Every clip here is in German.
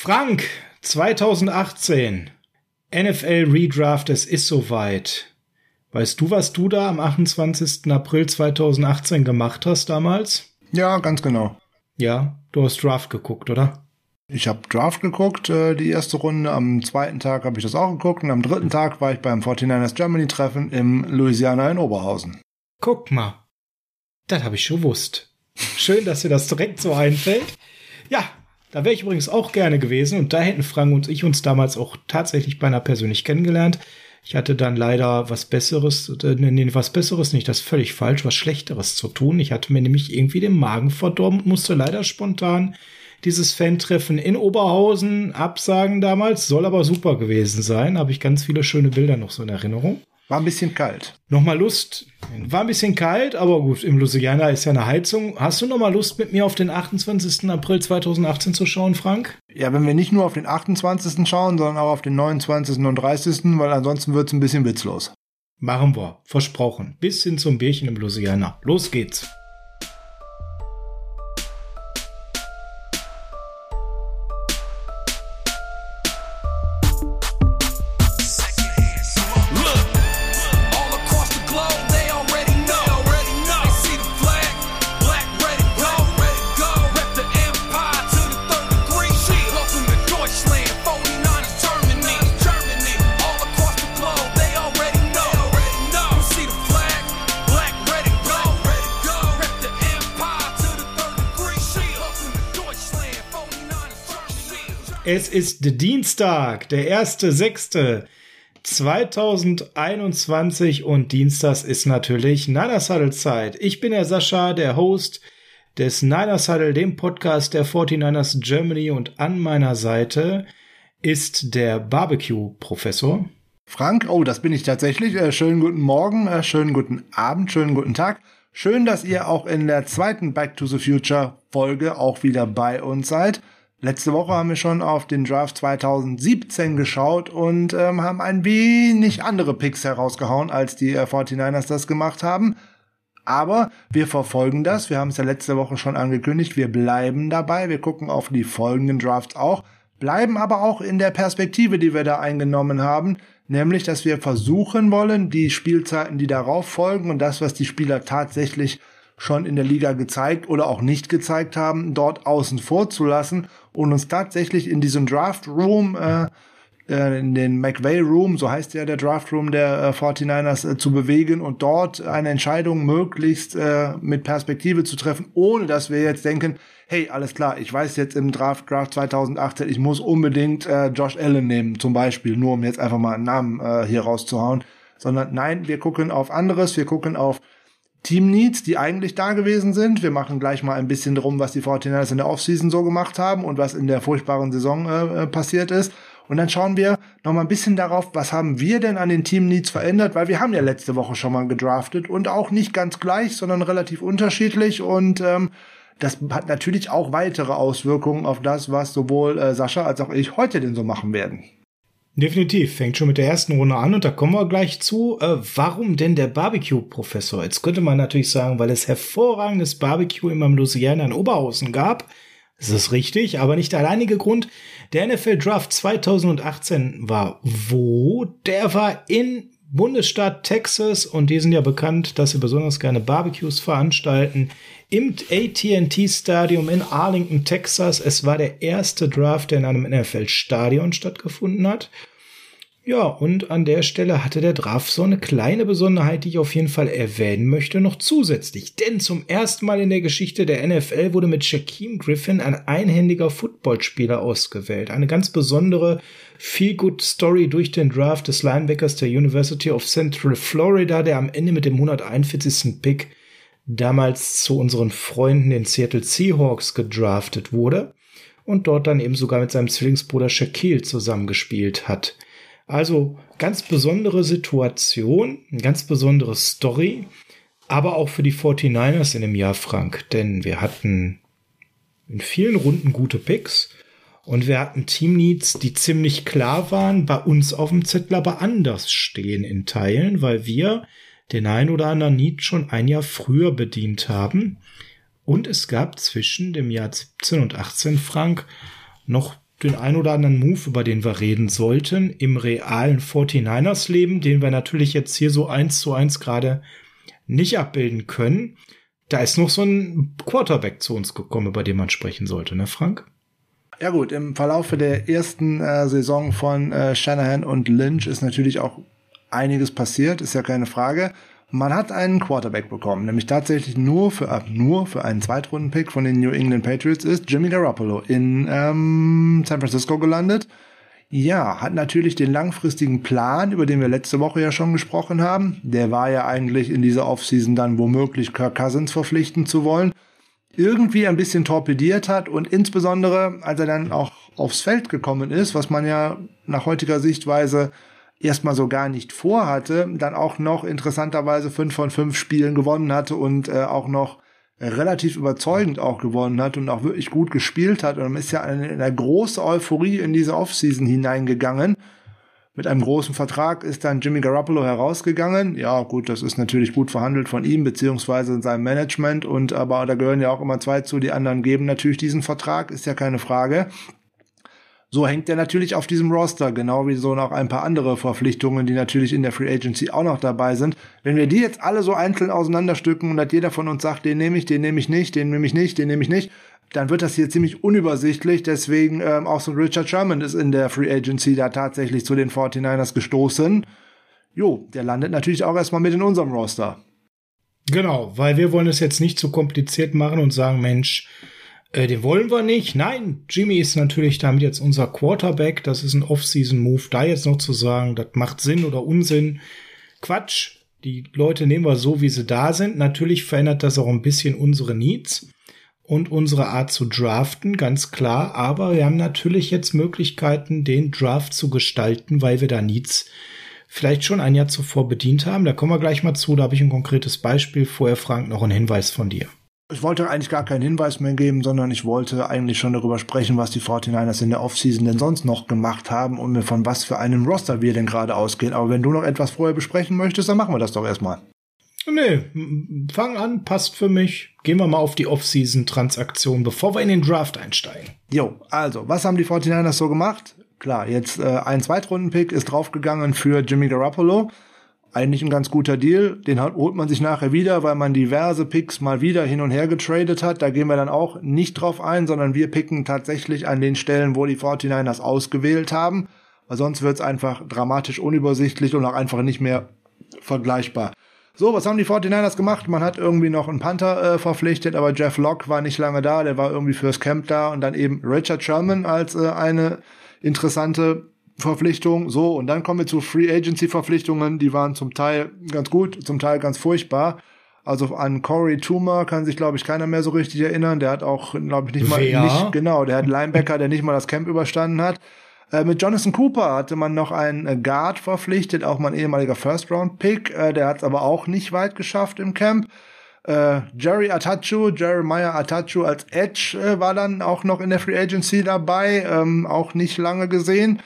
Frank, 2018. NFL Redraft, es ist soweit. Weißt du, was du da am 28. April 2018 gemacht hast damals? Ja, ganz genau. Ja, du hast Draft geguckt, oder? Ich habe Draft geguckt, äh, die erste Runde. Am zweiten Tag habe ich das auch geguckt und am dritten Tag war ich beim 49ers Germany Treffen im Louisiana in Oberhausen. Guck mal. Das habe ich schon gewusst. Schön, dass dir das direkt so einfällt. Ja, da wäre ich übrigens auch gerne gewesen und da hätten Frank und ich uns damals auch tatsächlich beinahe persönlich kennengelernt. Ich hatte dann leider was Besseres, äh, nee, was Besseres nicht, das völlig falsch, was Schlechteres zu tun. Ich hatte mir nämlich irgendwie den Magen verdorben und musste leider spontan dieses Fan-Treffen in Oberhausen absagen damals. Soll aber super gewesen sein. Habe ich ganz viele schöne Bilder noch so in Erinnerung. War ein bisschen kalt. Nochmal Lust. War ein bisschen kalt, aber gut, im Louisiana ist ja eine Heizung. Hast du nochmal Lust, mit mir auf den 28. April 2018 zu schauen, Frank? Ja, wenn wir nicht nur auf den 28. schauen, sondern auch auf den 29. und 30., weil ansonsten wird es ein bisschen witzlos. Machen wir. Versprochen. Bis hin zum Bärchen im Louisiana. Los geht's. Es ist Dienstag, der 1.6.2021 und Dienstags ist natürlich Niner Saddle Zeit. Ich bin der Sascha, der Host des Niner Saddle, dem Podcast der 49ers Germany und an meiner Seite ist der Barbecue-Professor. Frank, oh, das bin ich tatsächlich. Äh, schönen guten Morgen, äh, schönen guten Abend, schönen guten Tag. Schön, dass ihr auch in der zweiten Back to the Future Folge auch wieder bei uns seid. Letzte Woche haben wir schon auf den Draft 2017 geschaut und ähm, haben ein wenig andere Picks herausgehauen, als die äh, 49ers das gemacht haben. Aber wir verfolgen das. Wir haben es ja letzte Woche schon angekündigt. Wir bleiben dabei. Wir gucken auf die folgenden Drafts auch. Bleiben aber auch in der Perspektive, die wir da eingenommen haben. Nämlich, dass wir versuchen wollen, die Spielzeiten, die darauf folgen und das, was die Spieler tatsächlich schon in der Liga gezeigt oder auch nicht gezeigt haben, dort außen vor zu lassen und uns tatsächlich in diesem Draft Room, äh, äh, in den McVay Room, so heißt ja der Draft Room der äh, 49ers, äh, zu bewegen und dort eine Entscheidung möglichst äh, mit Perspektive zu treffen, ohne dass wir jetzt denken, hey, alles klar, ich weiß jetzt im Draft, Draft 2018, ich muss unbedingt äh, Josh Allen nehmen, zum Beispiel, nur um jetzt einfach mal einen Namen äh, hier rauszuhauen, sondern nein, wir gucken auf anderes, wir gucken auf Team Needs, die eigentlich da gewesen sind. Wir machen gleich mal ein bisschen drum, was die 49ers in der Offseason so gemacht haben und was in der furchtbaren Saison äh, äh, passiert ist. Und dann schauen wir noch mal ein bisschen darauf, was haben wir denn an den Team Needs verändert, weil wir haben ja letzte Woche schon mal gedraftet und auch nicht ganz gleich, sondern relativ unterschiedlich und ähm, das hat natürlich auch weitere Auswirkungen auf das, was sowohl äh, Sascha als auch ich heute denn so machen werden. Definitiv, fängt schon mit der ersten Runde an und da kommen wir gleich zu. Äh, warum denn der Barbecue-Professor? Jetzt könnte man natürlich sagen, weil es hervorragendes Barbecue in meinem Louisiana in Oberhausen gab. Das ist richtig, aber nicht der alleinige Grund. Der NFL Draft 2018 war wo? Der war in Bundesstaat Texas und die sind ja bekannt, dass sie besonders gerne Barbecues veranstalten im AT&T Stadium in Arlington, Texas. Es war der erste Draft, der in einem NFL-Stadion stattgefunden hat. Ja, und an der Stelle hatte der Draft so eine kleine Besonderheit, die ich auf jeden Fall erwähnen möchte, noch zusätzlich. Denn zum ersten Mal in der Geschichte der NFL wurde mit Shaquem Griffin ein einhändiger Footballspieler ausgewählt. Eine ganz besondere Feel-Good-Story durch den Draft des Linebackers der University of Central Florida, der am Ende mit dem 141. Pick damals zu unseren Freunden den Seattle Seahawks gedraftet wurde und dort dann eben sogar mit seinem Zwillingsbruder Shaquille zusammengespielt hat. Also ganz besondere Situation, ganz besondere Story, aber auch für die 49ers in dem Jahr, Frank, denn wir hatten in vielen Runden gute Picks und wir hatten Team Needs, die ziemlich klar waren, bei uns auf dem Zettel aber anders stehen in Teilen, weil wir den ein oder anderen Need schon ein Jahr früher bedient haben. Und es gab zwischen dem Jahr 17 und 18 Frank noch den ein oder anderen Move, über den wir reden sollten, im realen 49ers-Leben, den wir natürlich jetzt hier so eins zu eins gerade nicht abbilden können. Da ist noch so ein Quarterback zu uns gekommen, über den man sprechen sollte, ne, Frank? Ja gut, im Verlauf der ersten äh, Saison von äh, Shanahan und Lynch ist natürlich auch einiges passiert, ist ja keine Frage. Man hat einen Quarterback bekommen, nämlich tatsächlich nur für, äh, nur für einen Zweitrunden-Pick von den New England Patriots ist Jimmy Garoppolo in ähm, San Francisco gelandet. Ja, hat natürlich den langfristigen Plan, über den wir letzte Woche ja schon gesprochen haben. Der war ja eigentlich in dieser Offseason dann womöglich Kirk Cousins verpflichten zu wollen. Irgendwie ein bisschen torpediert hat und insbesondere, als er dann auch aufs Feld gekommen ist, was man ja nach heutiger Sichtweise erstmal so gar nicht vorhatte, dann auch noch interessanterweise fünf von fünf Spielen gewonnen hatte und äh, auch noch relativ überzeugend auch gewonnen hat und auch wirklich gut gespielt hat. Und dann ist ja eine, eine große Euphorie in diese Offseason hineingegangen. Mit einem großen Vertrag ist dann Jimmy Garoppolo herausgegangen. Ja, gut, das ist natürlich gut verhandelt von ihm, beziehungsweise in seinem Management. Und aber da gehören ja auch immer zwei zu. Die anderen geben natürlich diesen Vertrag, ist ja keine Frage. So hängt er natürlich auf diesem Roster, genau wie so noch ein paar andere Verpflichtungen, die natürlich in der Free Agency auch noch dabei sind. Wenn wir die jetzt alle so einzeln auseinanderstücken und dass jeder von uns sagt, den nehme ich, den nehme ich nicht, den nehme ich nicht, den nehme ich nicht, dann wird das hier ziemlich unübersichtlich. Deswegen ähm, auch so Richard Sherman ist in der Free Agency da tatsächlich zu den 49ers gestoßen. Jo, der landet natürlich auch erstmal mit in unserem Roster. Genau, weil wir wollen es jetzt nicht zu kompliziert machen und sagen, Mensch, äh, den wollen wir nicht. Nein, Jimmy ist natürlich damit jetzt unser Quarterback. Das ist ein Off-Season-Move. Da jetzt noch zu sagen, das macht Sinn oder Unsinn. Quatsch. Die Leute nehmen wir so, wie sie da sind. Natürlich verändert das auch ein bisschen unsere Needs und unsere Art zu draften, ganz klar. Aber wir haben natürlich jetzt Möglichkeiten, den Draft zu gestalten, weil wir da Needs vielleicht schon ein Jahr zuvor bedient haben. Da kommen wir gleich mal zu. Da habe ich ein konkretes Beispiel. Vorher, Frank, noch ein Hinweis von dir. Ich wollte eigentlich gar keinen Hinweis mehr geben, sondern ich wollte eigentlich schon darüber sprechen, was die 49ers in der Offseason denn sonst noch gemacht haben und mir von was für einem Roster wir denn gerade ausgehen. Aber wenn du noch etwas vorher besprechen möchtest, dann machen wir das doch erstmal. Nee, fang an, passt für mich. Gehen wir mal auf die Offseason-Transaktion, bevor wir in den Draft einsteigen. Jo, also, was haben die 49ers so gemacht? Klar, jetzt äh, ein Zweitrunden-Pick ist draufgegangen für Jimmy Garoppolo eigentlich ein ganz guter Deal. Den holt man sich nachher wieder, weil man diverse Picks mal wieder hin und her getradet hat. Da gehen wir dann auch nicht drauf ein, sondern wir picken tatsächlich an den Stellen, wo die 49ers ausgewählt haben. Weil sonst wird es einfach dramatisch unübersichtlich und auch einfach nicht mehr vergleichbar. So, was haben die 49ers gemacht? Man hat irgendwie noch einen Panther äh, verpflichtet, aber Jeff Locke war nicht lange da, der war irgendwie fürs Camp da und dann eben Richard Sherman als äh, eine interessante Verpflichtung. So, und dann kommen wir zu Free Agency Verpflichtungen. Die waren zum Teil ganz gut, zum Teil ganz furchtbar. Also an Corey Toomer kann sich, glaube ich, keiner mehr so richtig erinnern. Der hat auch, glaube ich, nicht mal, nicht, genau, der hat Linebacker, der nicht mal das Camp überstanden hat. Äh, mit Jonathan Cooper hatte man noch einen äh, Guard verpflichtet, auch mein ehemaliger First-Round-Pick. Äh, der hat es aber auch nicht weit geschafft im Camp. Äh, Jerry Atachu, Jeremiah Atachu als Edge äh, war dann auch noch in der Free Agency dabei, ähm, auch nicht lange gesehen.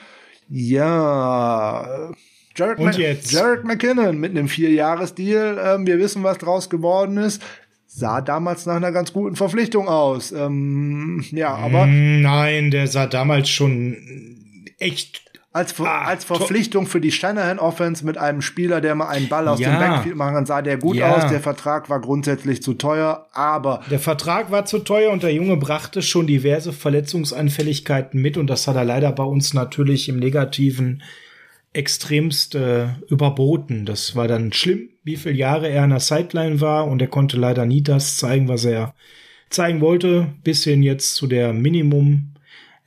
Ja. Jared, Und jetzt? Jared McKinnon mit einem Vierjahresdeal. Ähm, wir wissen, was draus geworden ist. Sah damals nach einer ganz guten Verpflichtung aus. Ähm, ja, aber. Nein, der sah damals schon echt als, ah, als Verpflichtung für die Shanahan Offense mit einem Spieler, der mal einen Ball aus ja. dem Backfield machen kann, sah der gut ja. aus. Der Vertrag war grundsätzlich zu teuer, aber. Der Vertrag war zu teuer und der Junge brachte schon diverse Verletzungsanfälligkeiten mit und das hat er leider bei uns natürlich im Negativen extremst äh, überboten. Das war dann schlimm, wie viele Jahre er an der Sideline war und er konnte leider nie das zeigen, was er zeigen wollte, bis hin jetzt zu der Minimum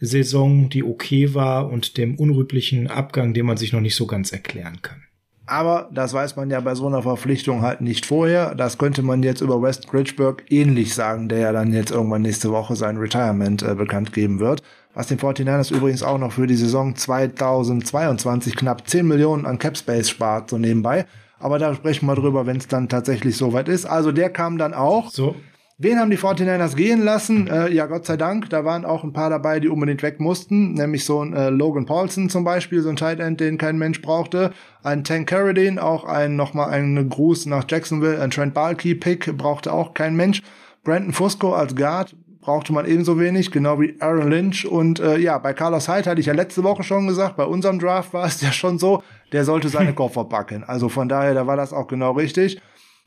Saison, die okay war und dem unrühmlichen Abgang, den man sich noch nicht so ganz erklären kann. Aber das weiß man ja bei so einer Verpflichtung halt nicht vorher. Das könnte man jetzt über West Bridgeburg ähnlich sagen, der ja dann jetzt irgendwann nächste Woche sein Retirement äh, bekannt geben wird. Was den 49ers übrigens auch noch für die Saison 2022 knapp 10 Millionen an Cap Space spart, so nebenbei. Aber da sprechen wir drüber, wenn es dann tatsächlich soweit ist. Also der kam dann auch. So. Wen haben die 49ers gehen lassen? Äh, ja, Gott sei Dank, da waren auch ein paar dabei, die unbedingt weg mussten, nämlich so ein äh, Logan Paulson zum Beispiel, so ein Tight End, den kein Mensch brauchte, ein Tank Carradine, auch ein nochmal einen Gruß nach Jacksonville, ein Trent Balky Pick brauchte auch kein Mensch, Brandon Fusco als Guard brauchte man ebenso wenig, genau wie Aaron Lynch. Und äh, ja, bei Carlos Hyde hatte ich ja letzte Woche schon gesagt, bei unserem Draft war es ja schon so, der sollte seine Koffer packen. Also von daher, da war das auch genau richtig.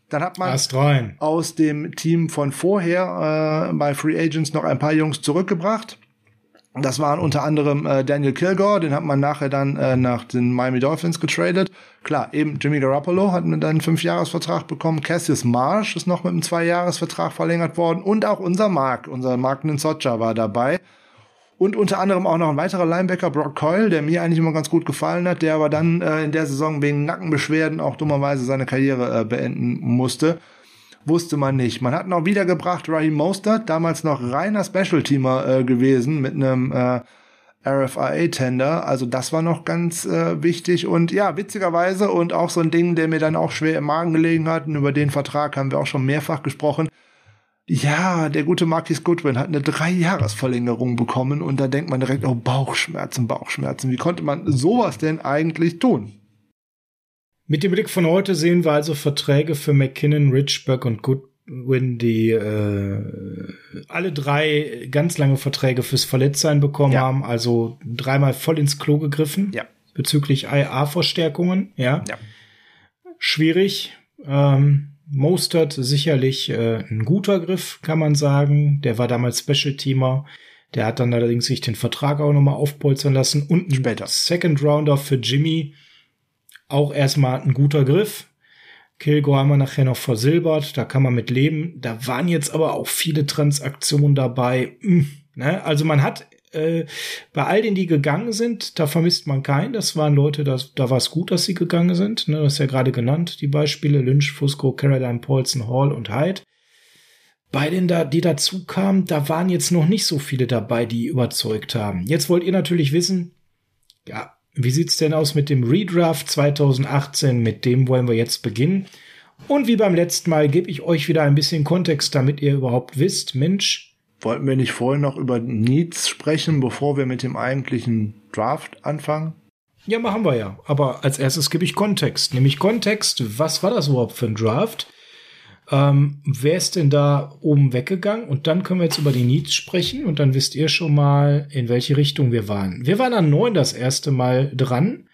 Dann hat man aus dem Team von vorher äh, bei Free Agents noch ein paar Jungs zurückgebracht. Das waren unter anderem äh, Daniel Kilgore, den hat man nachher dann äh, nach den Miami Dolphins getradet. Klar, eben Jimmy Garoppolo hat dann einen Fünfjahresvertrag bekommen. Cassius Marsh ist noch mit einem Zweijahresvertrag verlängert worden. Und auch unser Mark, unser Mark Ninsocha war dabei. Und unter anderem auch noch ein weiterer Linebacker, Brock Coyle, der mir eigentlich immer ganz gut gefallen hat, der aber dann äh, in der Saison wegen Nackenbeschwerden auch dummerweise seine Karriere äh, beenden musste. Wusste man nicht. Man hat noch wiedergebracht Raheem Mostert, damals noch reiner Special-Teamer äh, gewesen mit einem äh, RFIA-Tender. Also das war noch ganz äh, wichtig. Und ja, witzigerweise und auch so ein Ding, der mir dann auch schwer im Magen gelegen hat. Und über den Vertrag haben wir auch schon mehrfach gesprochen. Ja, der gute Marquis Goodwin hat eine Drei-Jahres-Verlängerung bekommen und da denkt man direkt, oh, Bauchschmerzen, Bauchschmerzen. Wie konnte man sowas denn eigentlich tun? Mit dem Blick von heute sehen wir also Verträge für McKinnon, Richburg und Goodwin, die äh, alle drei ganz lange Verträge fürs Verletztsein bekommen ja. haben, also dreimal voll ins Klo gegriffen. Ja. Bezüglich IA-Verstärkungen, ja. ja. Schwierig. Ähm, Mostert sicherlich äh, ein guter Griff, kann man sagen. Der war damals Special-Teamer. Der hat dann allerdings sich den Vertrag auch nochmal aufpolstern lassen. Und Später. Second Rounder für Jimmy. Auch erstmal ein guter Griff. Kilgore haben wir nachher noch versilbert. Da kann man mit leben. Da waren jetzt aber auch viele Transaktionen dabei. Hm, ne? Also man hat äh, bei all denen, die gegangen sind, da vermisst man keinen. Das waren Leute, das, da war es gut, dass sie gegangen sind. Ne, das ist ja gerade genannt, die Beispiele Lynch, Fusco, Caroline, Paulson, Hall und Hyde. Bei denen, da, die dazu kamen, da waren jetzt noch nicht so viele dabei, die überzeugt haben. Jetzt wollt ihr natürlich wissen, ja, wie sieht's denn aus mit dem Redraft 2018? Mit dem wollen wir jetzt beginnen. Und wie beim letzten Mal gebe ich euch wieder ein bisschen Kontext, damit ihr überhaupt wisst, Mensch, Wollten wir nicht vorhin noch über Needs sprechen, bevor wir mit dem eigentlichen Draft anfangen? Ja, machen wir ja. Aber als erstes gebe ich Kontext. Nämlich Kontext, was war das überhaupt für ein Draft? Ähm, wer ist denn da oben weggegangen? Und dann können wir jetzt über die Needs sprechen und dann wisst ihr schon mal, in welche Richtung wir waren. Wir waren an neun das erste Mal dran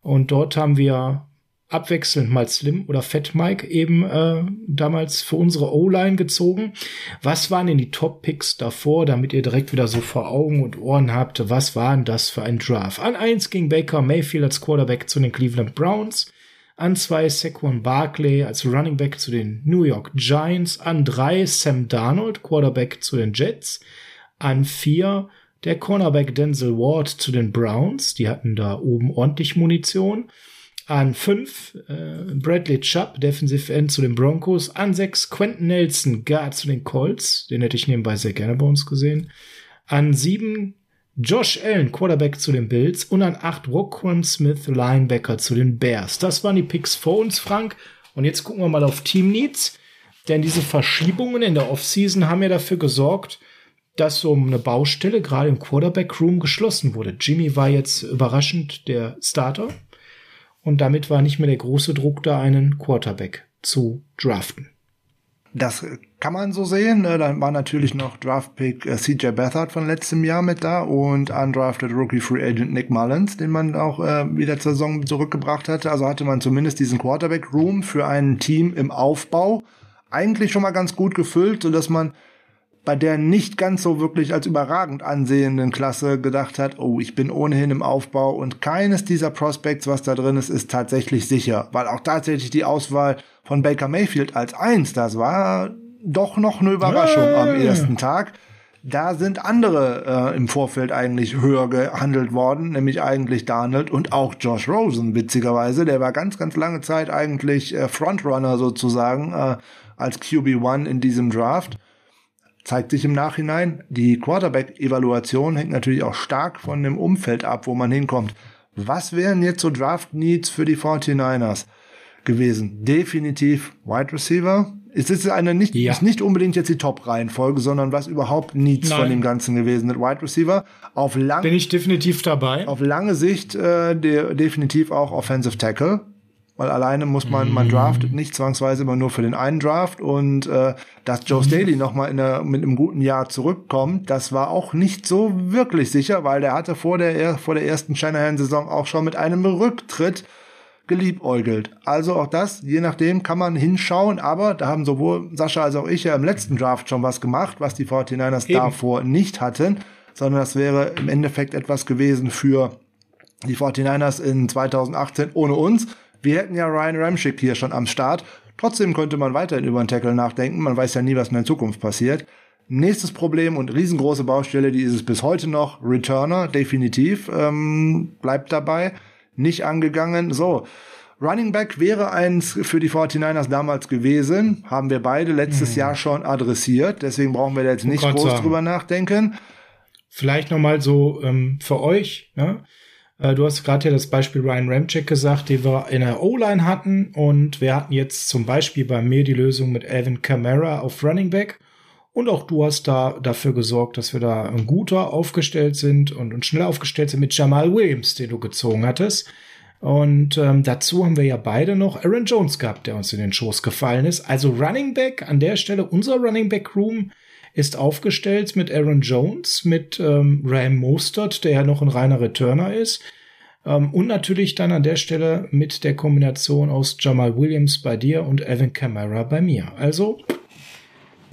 und dort haben wir abwechselnd mal Slim oder Fat Mike eben äh, damals für unsere O-Line gezogen. Was waren denn die Top-Picks davor, damit ihr direkt wieder so vor Augen und Ohren habt, was waren das für ein Draft? An eins ging Baker Mayfield als Quarterback zu den Cleveland Browns. An zwei Saquon Barkley als Running Back zu den New York Giants. An drei Sam Darnold, Quarterback zu den Jets. An vier der Cornerback Denzel Ward zu den Browns. Die hatten da oben ordentlich Munition. An fünf äh, Bradley Chubb, Defensive End zu den Broncos. An sechs Quentin Nelson, Guard zu den Colts. Den hätte ich nebenbei sehr gerne bei uns gesehen. An sieben Josh Allen, Quarterback zu den Bills. Und an acht Roquan Smith, Linebacker zu den Bears. Das waren die Picks vor uns, Frank. Und jetzt gucken wir mal auf Team Needs. Denn diese Verschiebungen in der Offseason haben ja dafür gesorgt, dass so eine Baustelle gerade im Quarterback Room geschlossen wurde. Jimmy war jetzt überraschend der Starter und damit war nicht mehr der große Druck da, einen Quarterback zu draften. Das kann man so sehen. Ne? Dann war natürlich noch Draftpick äh, CJ Beathard von letztem Jahr mit da und undrafted Rookie Free Agent Nick Mullins, den man auch äh, wieder zur Saison zurückgebracht hatte. Also hatte man zumindest diesen Quarterback Room für ein Team im Aufbau eigentlich schon mal ganz gut gefüllt, so dass man bei der nicht ganz so wirklich als überragend ansehenden Klasse gedacht hat, oh, ich bin ohnehin im Aufbau und keines dieser Prospects, was da drin ist, ist tatsächlich sicher, weil auch tatsächlich die Auswahl von Baker Mayfield als eins, das war doch noch eine Überraschung ja. am ersten Tag. Da sind andere äh, im Vorfeld eigentlich höher gehandelt worden, nämlich eigentlich Darnold und auch Josh Rosen, witzigerweise. Der war ganz, ganz lange Zeit eigentlich äh, Frontrunner sozusagen äh, als QB1 in diesem Draft zeigt sich im Nachhinein. Die Quarterback-Evaluation hängt natürlich auch stark von dem Umfeld ab, wo man hinkommt. Was wären jetzt so Draft-Needs für die 49ers gewesen? Definitiv Wide Receiver. Es ist eine nicht, ja. ist nicht unbedingt jetzt die Top-Reihenfolge, sondern was überhaupt Needs Nein. von dem Ganzen gewesen ist. Wide Receiver auf lang, bin ich definitiv dabei. Auf lange Sicht äh, de definitiv auch Offensive Tackle weil alleine muss man, man draftet nicht zwangsweise immer nur für den einen Draft und äh, dass Joe Staley nochmal in der, mit einem guten Jahr zurückkommt, das war auch nicht so wirklich sicher, weil der hatte vor der, vor der ersten Shanahan-Saison auch schon mit einem Rücktritt geliebäugelt. Also auch das, je nachdem kann man hinschauen, aber da haben sowohl Sascha als auch ich ja im letzten Draft schon was gemacht, was die 49ers Eben. davor nicht hatten, sondern das wäre im Endeffekt etwas gewesen für die 49ers in 2018 ohne uns. Wir hätten ja Ryan Ramschick hier schon am Start. Trotzdem könnte man weiterhin über einen Tackle nachdenken. Man weiß ja nie, was in der Zukunft passiert. Nächstes Problem und riesengroße Baustelle, die ist es bis heute noch. Returner, definitiv, ähm, bleibt dabei nicht angegangen. So, Running Back wäre eins für die 49ers damals gewesen, haben wir beide letztes mhm. Jahr schon adressiert, deswegen brauchen wir da jetzt nicht groß sagen. drüber nachdenken. Vielleicht nochmal so ähm, für euch, ne? Äh, du hast gerade ja das Beispiel Ryan Ramchick gesagt, den wir in der O-Line hatten und wir hatten jetzt zum Beispiel bei mir die Lösung mit Alvin Kamara auf Running Back. Und auch du hast da dafür gesorgt, dass wir da ein guter aufgestellt sind und, und schnell aufgestellt sind mit Jamal Williams, den du gezogen hattest. Und ähm, dazu haben wir ja beide noch Aaron Jones gehabt, der uns in den Schoß gefallen ist. Also Running Back an der Stelle, unser Running Back Room ist aufgestellt mit Aaron Jones, mit ähm, Ram Mostert, der ja noch ein reiner Returner ist. Ähm, und natürlich dann an der Stelle mit der Kombination aus Jamal Williams bei dir und Evan Kamara bei mir. Also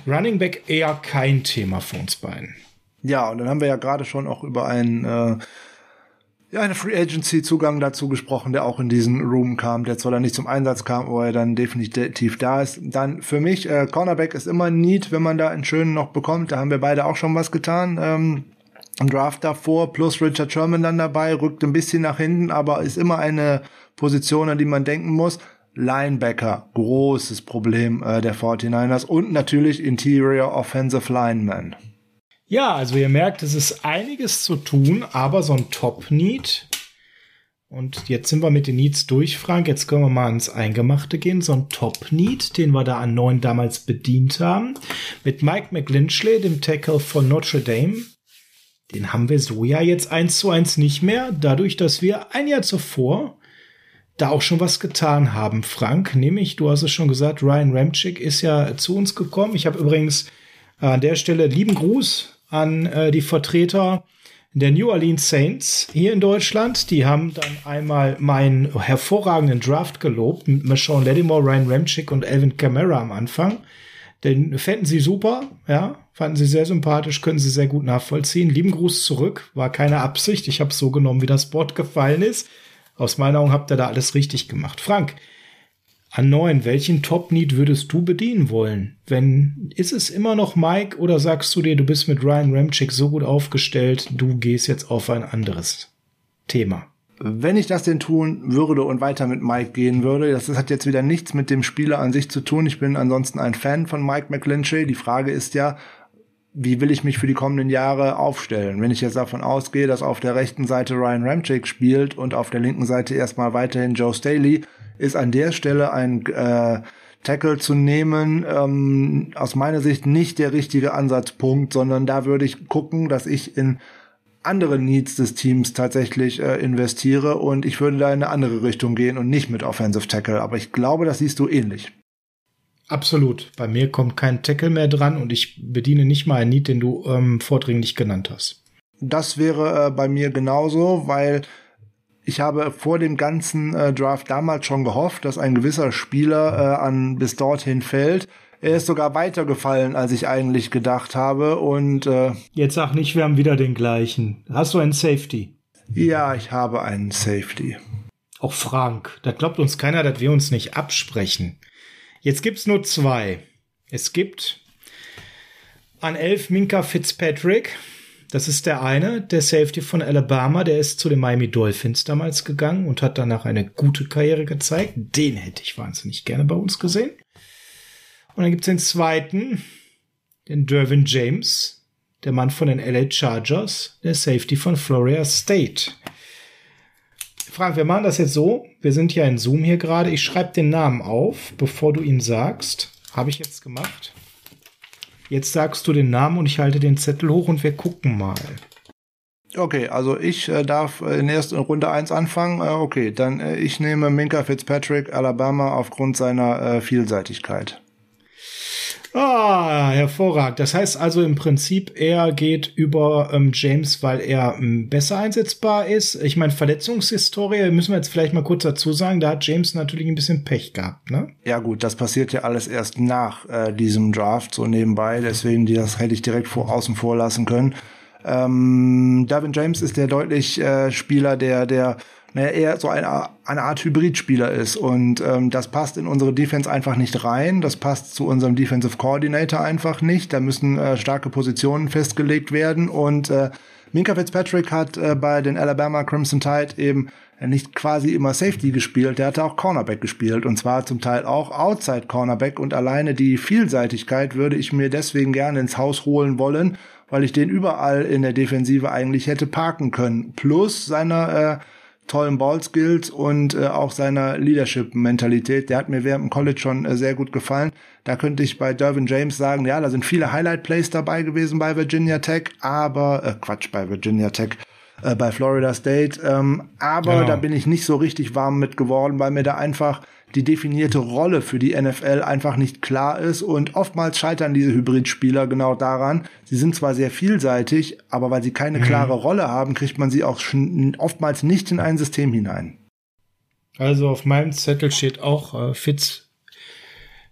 Running Back eher kein Thema für uns beiden. Ja, und dann haben wir ja gerade schon auch über einen äh, ja, eine Free Agency Zugang dazu gesprochen, der auch in diesen Room kam, der zwar dann nicht zum Einsatz kam, aber er dann definitiv da ist. Dann für mich, äh, Cornerback ist immer neat, wenn man da einen schönen noch bekommt. Da haben wir beide auch schon was getan. Ähm, im Draft davor, plus Richard Sherman dann dabei, rückt ein bisschen nach hinten, aber ist immer eine Position, an die man denken muss. Linebacker, großes Problem äh, der 49ers und natürlich Interior Offensive Lineman. Ja, also ihr merkt, es ist einiges zu tun, aber so ein Top-Need. Und jetzt sind wir mit den Needs durch, Frank. Jetzt können wir mal ins Eingemachte gehen. So ein Top-Need, den wir da an neun damals bedient haben. Mit Mike McLinchley, dem Tackle von Notre Dame. Den haben wir so ja jetzt eins zu eins nicht mehr. Dadurch, dass wir ein Jahr zuvor da auch schon was getan haben, Frank. Nämlich, du hast es schon gesagt, Ryan Ramchick ist ja zu uns gekommen. Ich habe übrigens an der Stelle lieben Gruß an äh, die Vertreter der New Orleans Saints hier in Deutschland. Die haben dann einmal meinen hervorragenden Draft gelobt mit Marshawn Lattimore, Ryan Ramchick und Alvin Kamara am Anfang. Den fänden sie super, ja, fanden sie sehr sympathisch, können sie sehr gut nachvollziehen. Lieben Gruß zurück, war keine Absicht. Ich habe so genommen, wie das Board gefallen ist. Aus meiner Augen habt ihr da alles richtig gemacht. Frank, an neun, welchen Top-Need würdest du bedienen wollen? Wenn, ist es immer noch Mike oder sagst du dir, du bist mit Ryan Ramchick so gut aufgestellt, du gehst jetzt auf ein anderes Thema? Wenn ich das denn tun würde und weiter mit Mike gehen würde, das hat jetzt wieder nichts mit dem Spieler an sich zu tun. Ich bin ansonsten ein Fan von Mike McLinchy. Die Frage ist ja, wie will ich mich für die kommenden Jahre aufstellen? Wenn ich jetzt davon ausgehe, dass auf der rechten Seite Ryan Ramchick spielt und auf der linken Seite erstmal weiterhin Joe Staley, ist an der Stelle ein äh, Tackle zu nehmen, ähm, aus meiner Sicht nicht der richtige Ansatzpunkt, sondern da würde ich gucken, dass ich in andere Needs des Teams tatsächlich äh, investiere und ich würde da in eine andere Richtung gehen und nicht mit Offensive Tackle. Aber ich glaube, das siehst du ähnlich. Absolut. Bei mir kommt kein Tackle mehr dran und ich bediene nicht mal einen Need, den du ähm, vordringlich genannt hast. Das wäre äh, bei mir genauso, weil ich habe vor dem ganzen äh, Draft damals schon gehofft, dass ein gewisser Spieler äh, an bis dorthin fällt. Er ist sogar weitergefallen, als ich eigentlich gedacht habe. Und äh, jetzt sag nicht, wir haben wieder den gleichen. Hast du einen Safety? Ja, ich habe einen Safety. Auch Frank, da glaubt uns keiner, dass wir uns nicht absprechen. Jetzt gibt's nur zwei. Es gibt an elf Minka Fitzpatrick. Das ist der eine, der Safety von Alabama. Der ist zu den Miami Dolphins damals gegangen und hat danach eine gute Karriere gezeigt. Den hätte ich wahnsinnig gerne bei uns gesehen. Und dann gibt's den zweiten, den Dervin James, der Mann von den LA Chargers, der Safety von Florida State. Frank, wir machen das jetzt so. Wir sind ja in Zoom hier gerade. Ich schreibe den Namen auf, bevor du ihn sagst. Habe ich jetzt gemacht. Jetzt sagst du den Namen und ich halte den Zettel hoch und wir gucken mal. Okay, also ich äh, darf in erster Runde eins anfangen. Äh, okay, dann äh, ich nehme Minka Fitzpatrick, Alabama, aufgrund seiner äh, Vielseitigkeit. Ah, hervorragend. Das heißt also im Prinzip, er geht über ähm, James, weil er ähm, besser einsetzbar ist. Ich meine, Verletzungshistorie müssen wir jetzt vielleicht mal kurz dazu sagen. Da hat James natürlich ein bisschen Pech gehabt, ne? Ja gut, das passiert ja alles erst nach äh, diesem Draft so nebenbei. Deswegen, das hätte ich direkt vor außen vor lassen können. Ähm, Davin James ist der deutlich äh, Spieler, der der naja, eher so eine, eine Art Hybridspieler ist. Und ähm, das passt in unsere Defense einfach nicht rein. Das passt zu unserem Defensive Coordinator einfach nicht. Da müssen äh, starke Positionen festgelegt werden. Und äh, Minka Fitzpatrick hat äh, bei den Alabama Crimson Tide eben nicht quasi immer Safety gespielt, der hatte auch Cornerback gespielt und zwar zum Teil auch Outside Cornerback und alleine die Vielseitigkeit würde ich mir deswegen gerne ins Haus holen wollen, weil ich den überall in der Defensive eigentlich hätte parken können. Plus seiner äh, tollen Ballskills und äh, auch seiner Leadership-Mentalität. Der hat mir während dem College schon äh, sehr gut gefallen. Da könnte ich bei Dervin James sagen, ja, da sind viele Highlight-Plays dabei gewesen bei Virginia Tech, aber, äh, Quatsch, bei Virginia Tech, äh, bei Florida State. Ähm, aber genau. da bin ich nicht so richtig warm mit geworden, weil mir da einfach die definierte Rolle für die NFL einfach nicht klar ist und oftmals scheitern diese Hybridspieler genau daran. Sie sind zwar sehr vielseitig, aber weil sie keine mhm. klare Rolle haben, kriegt man sie auch oftmals nicht in ein System hinein. Also auf meinem Zettel steht auch äh, Fitz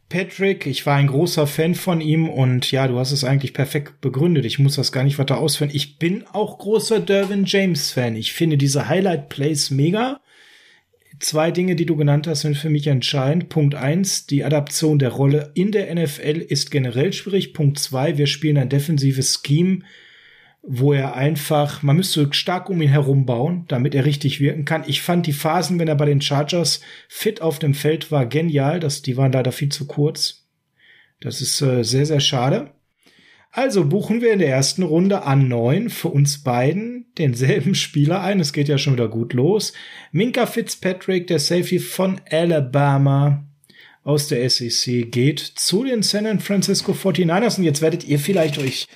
Patrick. Ich war ein großer Fan von ihm und ja, du hast es eigentlich perfekt begründet. Ich muss das gar nicht weiter ausführen. Ich bin auch großer Dervin James Fan. Ich finde diese Highlight Plays mega zwei Dinge, die du genannt hast, sind für mich entscheidend. Punkt eins, die Adaption der Rolle in der NFL ist generell schwierig. Punkt zwei, wir spielen ein defensives Scheme, wo er einfach, man müsste stark um ihn herum bauen, damit er richtig wirken kann. Ich fand die Phasen, wenn er bei den Chargers fit auf dem Feld war, genial. Das, die waren leider viel zu kurz. Das ist äh, sehr, sehr schade. Also buchen wir in der ersten Runde an neun für uns beiden denselben Spieler ein. Es geht ja schon wieder gut los. Minka Fitzpatrick, der Safety von Alabama aus der SEC, geht zu den San Francisco 49ers. Und jetzt werdet ihr vielleicht euch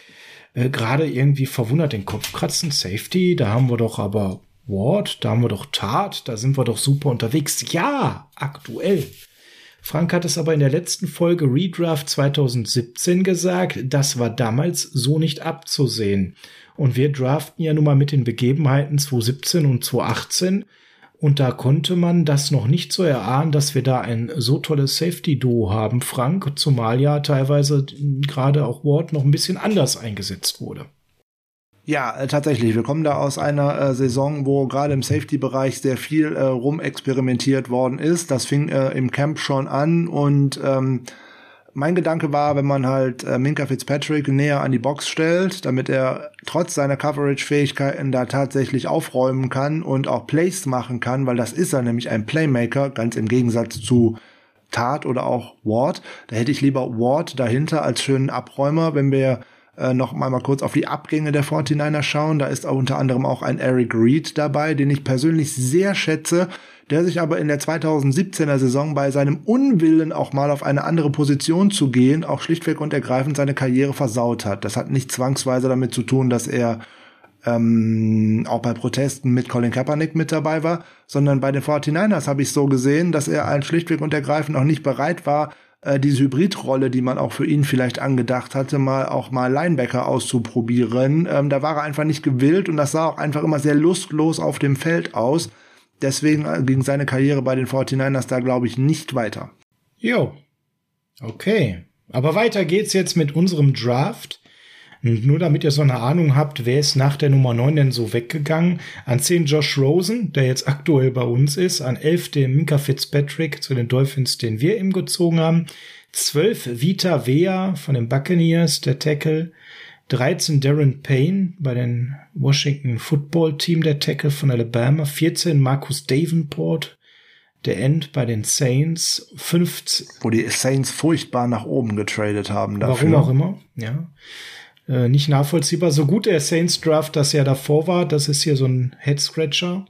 äh, gerade irgendwie verwundert den Kopf kratzen. Safety, da haben wir doch aber Ward, da haben wir doch Tat, da sind wir doch super unterwegs. Ja, aktuell. Frank hat es aber in der letzten Folge Redraft 2017 gesagt, das war damals so nicht abzusehen. Und wir draften ja nun mal mit den Begebenheiten 2017 und 2018. Und da konnte man das noch nicht so erahnen, dass wir da ein so tolles Safety-Duo haben, Frank, zumal ja teilweise gerade auch Ward noch ein bisschen anders eingesetzt wurde. Ja, äh, tatsächlich. Wir kommen da aus einer äh, Saison, wo gerade im Safety-Bereich sehr viel äh, rumexperimentiert worden ist. Das fing äh, im Camp schon an und ähm, mein Gedanke war, wenn man halt äh, Minka Fitzpatrick näher an die Box stellt, damit er trotz seiner Coverage-Fähigkeiten da tatsächlich aufräumen kann und auch Plays machen kann, weil das ist er nämlich ein Playmaker, ganz im Gegensatz zu Tat oder auch Ward. Da hätte ich lieber Ward dahinter als schönen Abräumer, wenn wir äh, noch mal, mal kurz auf die Abgänge der 49er schauen. Da ist auch unter anderem auch ein Eric Reed dabei, den ich persönlich sehr schätze, der sich aber in der 2017er Saison bei seinem Unwillen auch mal auf eine andere Position zu gehen, auch schlichtweg und ergreifend seine Karriere versaut hat. Das hat nicht zwangsweise damit zu tun, dass er ähm, auch bei Protesten mit Colin Kaepernick mit dabei war, sondern bei den 49ers habe ich so gesehen, dass er ein schlichtweg und ergreifend auch nicht bereit war, äh, diese Hybridrolle, die man auch für ihn vielleicht angedacht hatte, mal auch mal Linebacker auszuprobieren. Ähm, da war er einfach nicht gewillt und das sah auch einfach immer sehr lustlos auf dem Feld aus. Deswegen äh, ging seine Karriere bei den 49ers da, glaube ich, nicht weiter. Jo. Okay. Aber weiter geht's jetzt mit unserem Draft. Nur damit ihr so eine Ahnung habt, wer ist nach der Nummer 9 denn so weggegangen? An 10 Josh Rosen, der jetzt aktuell bei uns ist. An 11 den Minka Fitzpatrick zu den Dolphins, den wir ihm gezogen haben. 12 Vita Vea von den Buccaneers, der Tackle. 13 Darren Payne bei den Washington Football Team, der Tackle von Alabama. 14 Marcus Davenport, der End bei den Saints. 15. Wo die Saints furchtbar nach oben getradet haben dafür. Warum auch immer, ja äh, nicht nachvollziehbar. So gut der Saints Draft das ja davor war, das ist hier so ein Head Scratcher.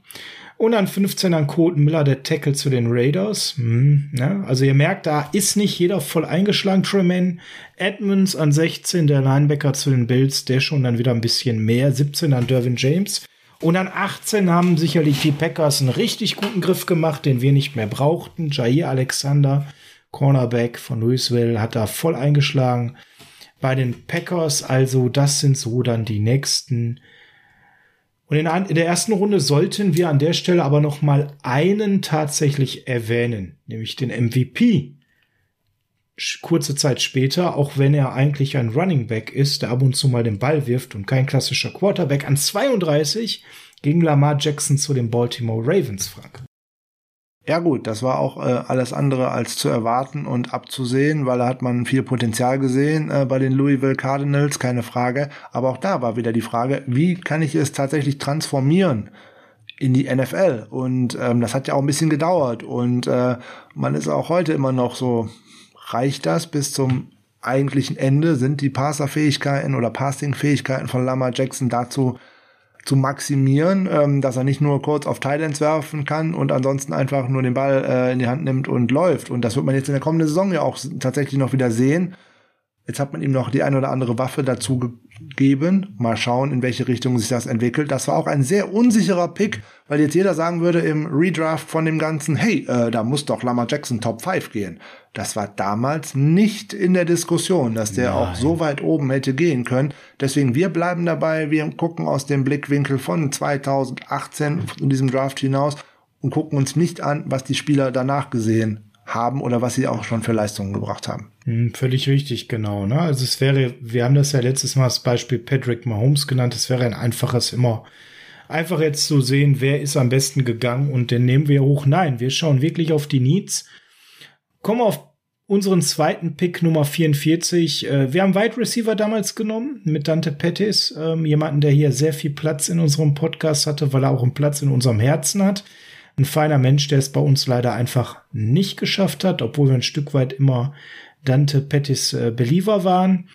Und an 15 an Colton Miller, der Tackle zu den Raiders. Hm, ne? Also ihr merkt, da ist nicht jeder voll eingeschlagen. Tremaine Edmonds an 16, der Linebacker zu den Bills, der schon dann wieder ein bisschen mehr. 17 an Dervin James. Und an 18 haben sicherlich die Packers einen richtig guten Griff gemacht, den wir nicht mehr brauchten. Jair Alexander, Cornerback von Louisville, hat da voll eingeschlagen. Bei den Packers, also das sind so dann die nächsten und in, in, der ersten Runde sollten wir an der Stelle aber noch mal einen tatsächlich erwähnen, nämlich den MVP. Kurze Zeit später, auch wenn er eigentlich ein Running Back ist, der ab und zu mal den Ball wirft und kein klassischer Quarterback, an 32 gegen Lamar Jackson zu den Baltimore Ravens, Frank. Ja gut, das war auch äh, alles andere als zu erwarten und abzusehen, weil da hat man viel Potenzial gesehen äh, bei den Louisville Cardinals, keine Frage. Aber auch da war wieder die Frage, wie kann ich es tatsächlich transformieren in die NFL? Und ähm, das hat ja auch ein bisschen gedauert und äh, man ist auch heute immer noch so, reicht das bis zum eigentlichen Ende? Sind die Passerfähigkeiten oder Passing-Fähigkeiten von Lamar Jackson dazu zu maximieren, ähm, dass er nicht nur kurz auf Thailands werfen kann und ansonsten einfach nur den Ball äh, in die Hand nimmt und läuft. Und das wird man jetzt in der kommenden Saison ja auch tatsächlich noch wieder sehen. Jetzt hat man ihm noch die ein oder andere Waffe dazu gegeben. Mal schauen, in welche Richtung sich das entwickelt. Das war auch ein sehr unsicherer Pick, weil jetzt jeder sagen würde im Redraft von dem Ganzen, hey, äh, da muss doch Lamar Jackson Top 5 gehen. Das war damals nicht in der Diskussion, dass der Nein. auch so weit oben hätte gehen können. Deswegen, wir bleiben dabei, wir gucken aus dem Blickwinkel von 2018 in diesem Draft hinaus und gucken uns nicht an, was die Spieler danach gesehen haben oder was sie auch schon für Leistungen gebracht haben. Hm, völlig richtig, genau. Ne? Also es wäre, wir haben das ja letztes Mal als Beispiel Patrick Mahomes genannt, es wäre ein einfaches immer einfach jetzt zu sehen, wer ist am besten gegangen und den nehmen wir hoch. Nein, wir schauen wirklich auf die Needs. Kommen auf unseren zweiten Pick Nummer 44. Äh, wir haben Wide Receiver damals genommen mit Dante Pettis, ähm, jemanden, der hier sehr viel Platz in unserem Podcast hatte, weil er auch einen Platz in unserem Herzen hat. Ein feiner Mensch, der es bei uns leider einfach nicht geschafft hat, obwohl wir ein Stück weit immer Dante Pettis äh, Believer waren.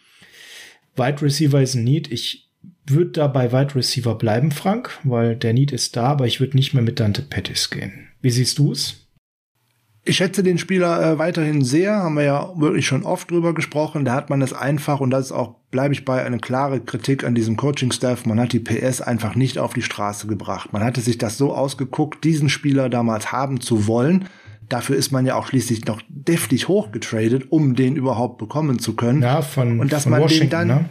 Wide Receiver ist ein Need. Ich würde da bei Wide Receiver bleiben, Frank, weil der Need ist da, aber ich würde nicht mehr mit Dante Pettis gehen. Wie siehst du es? Ich schätze den Spieler äh, weiterhin sehr, haben wir ja wirklich schon oft drüber gesprochen. Da hat man es einfach, und das ist auch, bleibe ich bei, eine klare Kritik an diesem Coaching-Staff. Man hat die PS einfach nicht auf die Straße gebracht. Man hatte sich das so ausgeguckt, diesen Spieler damals haben zu wollen. Dafür ist man ja auch schließlich noch deftig hochgetradet, um den überhaupt bekommen zu können. Ja, von, und dass von man Washington, den dann ne?